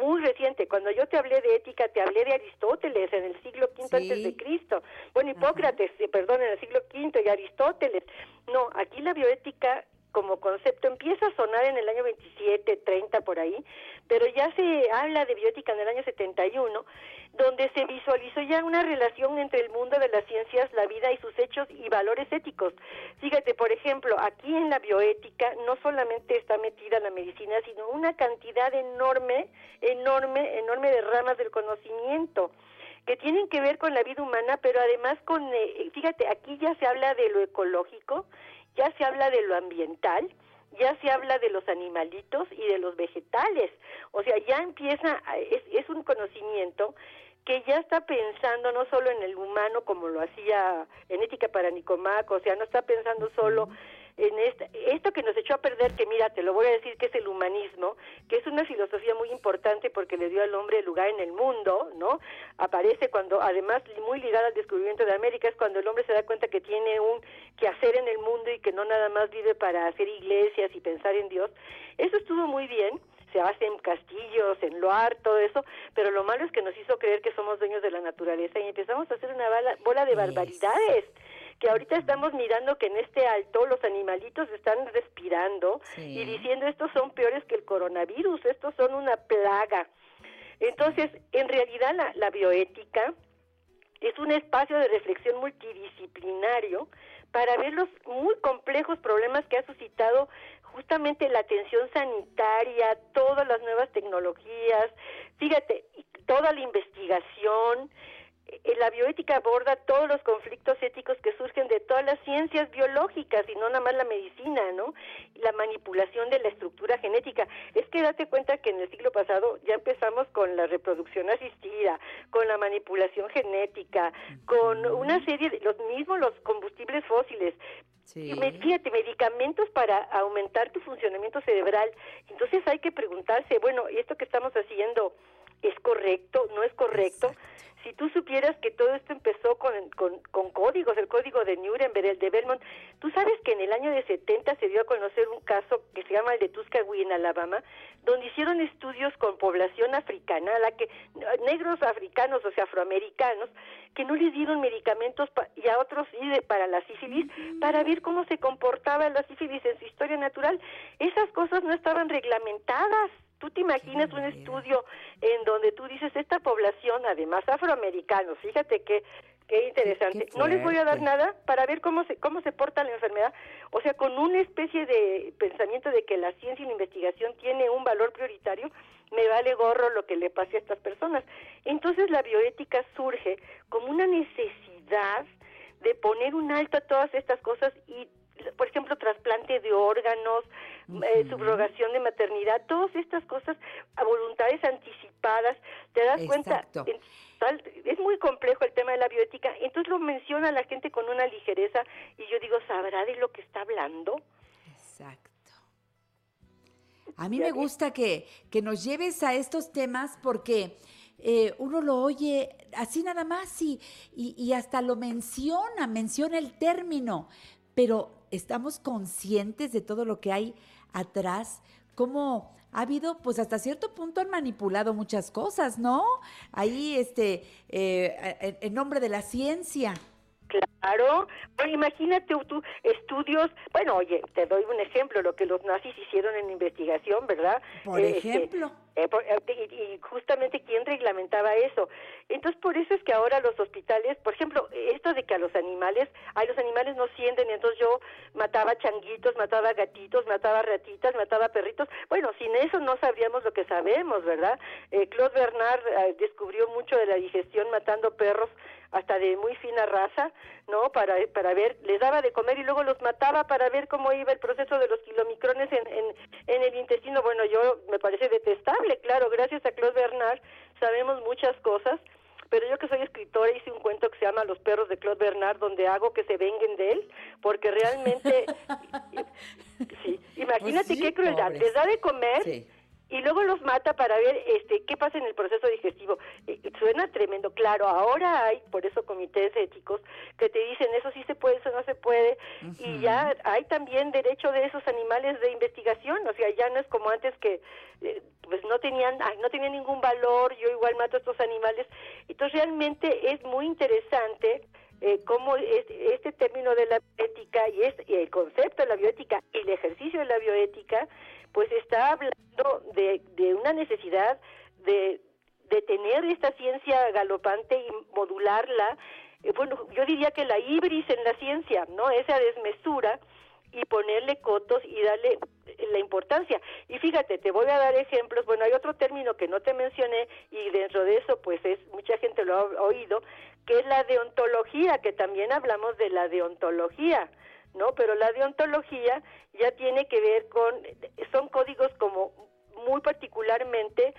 muy reciente. Cuando yo te hablé de ética, te hablé de Aristóteles en el siglo V antes de Cristo. Bueno, Hipócrates, eh, perdón, en el siglo V y Aristóteles. No, aquí la bioética como concepto empieza a sonar en el año 27, 30 por ahí, pero ya se habla de bioética en el año 71, donde se visualizó ya una relación entre el mundo de las ciencias, la vida y sus hechos y valores éticos. Fíjate, por ejemplo, aquí en la bioética no solamente está metida la medicina, sino una cantidad enorme, enorme, enorme de ramas del conocimiento que tienen que ver con la vida humana, pero además con, eh, fíjate, aquí ya se habla de lo ecológico, ya se habla de lo ambiental, ya se habla de los animalitos y de los vegetales. O sea, ya empieza, es, es un conocimiento que ya está pensando no solo en el humano como lo hacía en Ética para Nicomaco, o sea, no está pensando solo en esta- esto que nos echó a perder, que mira, te lo voy a decir que es el humanismo, que es una filosofía muy importante porque le dio al hombre el lugar en el mundo, ¿no? Aparece cuando, además, muy ligada al descubrimiento de América, es cuando el hombre se da cuenta que tiene un quehacer en el mundo y que no nada más vive para hacer iglesias y pensar en Dios. Eso estuvo muy bien, se hace en castillos, en loar, todo eso, pero lo malo es que nos hizo creer que somos dueños de la naturaleza y empezamos a hacer una bola de barbaridades que ahorita estamos mirando que en este alto los animalitos están respirando y diciendo estos son peores que el coronavirus, estos son una plaga. Entonces, en realidad la, la bioética es un espacio de reflexión multidisciplinario para ver los muy complejos problemas que ha suscitado justamente la atención sanitaria, todas las nuevas tecnologías, fíjate, toda la investigación, la bioética aborda todos los conflictos éticos que surgen de todas las ciencias biológicas y no nada más la medicina, ¿no? La manipulación de la estructura genética. Es que date cuenta que en el siglo pasado ya empezamos con la reproducción asistida, con la manipulación genética, con una serie de los mismos los combustibles fósiles. Me- Fíjate, medicamentos para aumentar tu funcionamiento cerebral. Entonces hay que preguntarse, bueno, ¿y esto que estamos haciendo es correcto? ¿No es correcto? Si tú supieras que todo esto empezó con, con, con códigos, el código de Nuremberg, el de Belmont, tú sabes que en el año de 70 se dio a conocer un caso que se llama el de Tuscaloosa, en Alabama, donde hicieron estudios con población africana, a la que negros africanos, o sea, afroamericanos, que no les dieron medicamentos pa- y a otros sí de- para la sífilis, para ver cómo se comportaba la sífilis en su historia natural. Esas cosas no estaban reglamentadas. Tú te imaginas un estudio en donde tú dices, esta población, además afroamericanos, fíjate que qué interesante. no les voy a dar nada para ver cómo se cómo se porta la enfermedad, o sea, con una especie de pensamiento de que la ciencia y la investigación tiene un valor prioritario, me vale gorro lo que le pase a estas personas. Entonces la bioética surge como una necesidad de poner un alto a todas estas cosas y por ejemplo, trasplante de órganos, eh, subrogación de maternidad, todas estas cosas a voluntades anticipadas, te das Exacto. cuenta, tal- es muy complejo el tema de la bioética, entonces lo menciona la gente con una ligereza y yo digo, ¿sabrá de lo que está hablando? Exacto. A mí me gusta que, que nos lleves a estos temas porque eh, uno lo oye así nada más y, y, y hasta lo menciona, menciona el término, pero estamos conscientes de todo lo que hay atrás, cómo ha habido, pues hasta cierto punto han manipulado muchas cosas, ¿no? Ahí, este, eh, en, nombre de la ciencia. Claro, bueno, imagínate tú estudios, bueno, oye, te doy un ejemplo, lo que los nazis hicieron en investigación, ¿verdad? Por Eh, este, ejemplo. Eh, eh, y, y justamente quién reglamentaba eso. Entonces, por eso es que ahora los hospitales, por ejemplo, esto de que a los animales, ay, los animales no sienten, entonces yo mataba changuitos, mataba gatitos, mataba ratitas, mataba perritos. Bueno, sin eso no sabríamos lo que sabemos, ¿verdad? Eh, Claude Bernard eh, descubrió mucho de la digestión matando perros hasta de muy fina raza, ¿no? Para, para ver, les daba de comer y luego los mataba para ver cómo iba el proceso de los kilomicrones en, en, en el intestino. Bueno, yo me parece detestable, claro, gracias a Claude Bernard sabemos muchas cosas, pero yo que soy escritora hice un cuento que se llama Los perros de Claude Bernard, donde hago que se venguen de él, porque realmente, sí, imagínate Pues sí, qué crueldad, pobres. les da de comer Sí. Y luego los mata para ver este qué pasa en el proceso digestivo. Eh, suena tremendo, claro, ahora hay por eso comités éticos que te dicen eso sí se puede, eso no se puede y ya hay también derecho de esos animales de investigación, o sea, ya no es como antes que eh, pues no tenían ay, no tenían ningún valor, yo igual mato a estos animales. Entonces realmente es muy interesante eh, cómo es- este término de la bioética y, es, y el concepto de la bioética y el ejercicio de la bioética, pues está hablando de, de una necesidad de, de tener esta ciencia galopante y modularla. Eh, bueno, yo diría que la ibris en la ciencia, ¿no? Esa desmesura y ponerle cotos y darle la importancia. Y fíjate, te voy a dar ejemplos. Bueno, hay otro término que no te mencioné y dentro de eso, pues es mucha gente lo ha oído, que es la deontología, que también hablamos de la deontología, ¿no? Pero la deontología ya tiene que ver con, son códigos como muy particularmente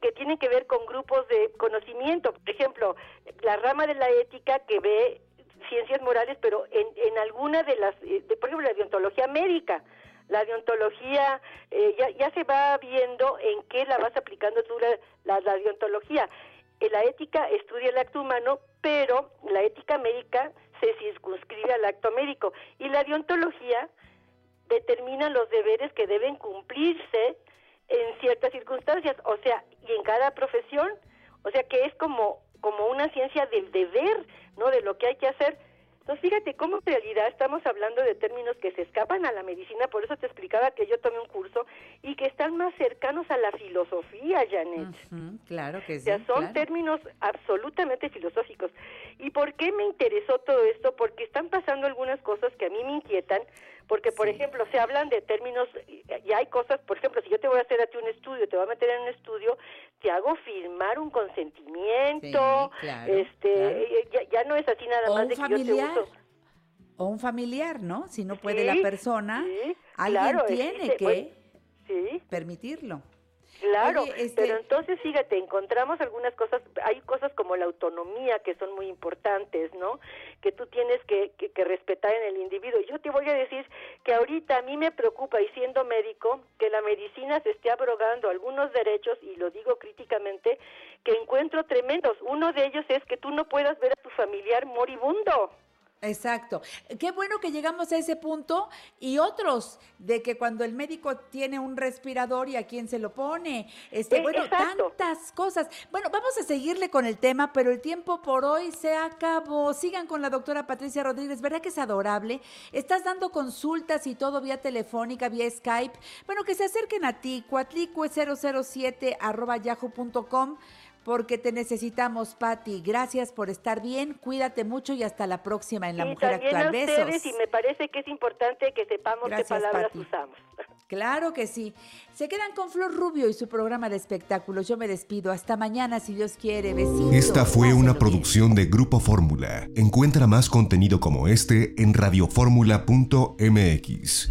que tienen que ver con grupos de conocimiento. Por ejemplo, la rama de la ética que ve ciencias morales, pero en, en alguna de las, eh, de, por ejemplo, la deontología médica. La deontología, eh, ya, ya se va viendo en qué la vas aplicando tú la, la, la deontología. Eh, la ética estudia el acto humano, pero la ética médica se circunscribe al acto médico. Y la deontología determina los deberes que deben cumplirse en ciertas circunstancias, o sea, y en cada profesión, o sea que es como como una ciencia del deber, ¿no? De lo que hay que hacer. Entonces, fíjate cómo en realidad estamos hablando de términos que se escapan a la medicina, por eso te explicaba que yo tomé un curso y que están más cercanos a la filosofía, Janet. Claro que O sí. sea, son claro. términos absolutamente filosóficos. ¿Y por qué me interesó todo esto? Porque están pasando algunas cosas que a mí me inquietan, porque, por ejemplo, se hablan de términos, y hay cosas, por ejemplo, si yo te voy a hacer a ti un estudio, te voy a meter en un estudio, te hago firmar un consentimiento, Sí, claro, este, claro. eh, Ya, ya no es así nada más de que yo te uso. O un familiar, ¿no? Si no puede Sí, la persona, sí, alguien claro, tiene existe, que bueno, sí. permitirlo. Claro, Oye, este- pero entonces fíjate, encontramos algunas cosas, hay cosas como la autonomía que son muy importantes, ¿no? Que tú tienes que, que, que respetar en el individuo. Yo te voy a decir que ahorita a mí me preocupa, y siendo médico, que la medicina se esté abrogando algunos derechos, y lo digo críticamente, que encuentro tremendos. Uno de ellos es que tú no puedas ver a tu familiar moribundo. Exacto. Qué bueno que llegamos a ese punto y otros de que cuando el médico tiene un respirador y a quién se lo pone. Este, Eh, bueno, exacto. tantas cosas. Bueno, vamos a seguirle con el tema, pero el tiempo por hoy se acabó. Sigan con la doctora Patricia Rodríguez, ¿verdad que es adorable? Estás dando consultas y todo vía telefónica, vía Skype. Bueno, que se acerquen a ti, cuatlicue007 arroba yahoo.com porque te necesitamos, Patti. Gracias por estar bien, cuídate mucho y hasta la próxima en La y Mujer también Actual. a ustedes, Besos. y me parece que es importante que sepamos Gracias, qué palabras Pati. usamos. Claro que sí. Se quedan con Flor Rubio y su programa de espectáculos. Yo me despido. Hasta mañana, si Dios quiere. Besitos. Esta fue una bien. producción de Grupo Fórmula. Encuentra más contenido como este en radioformula.mx.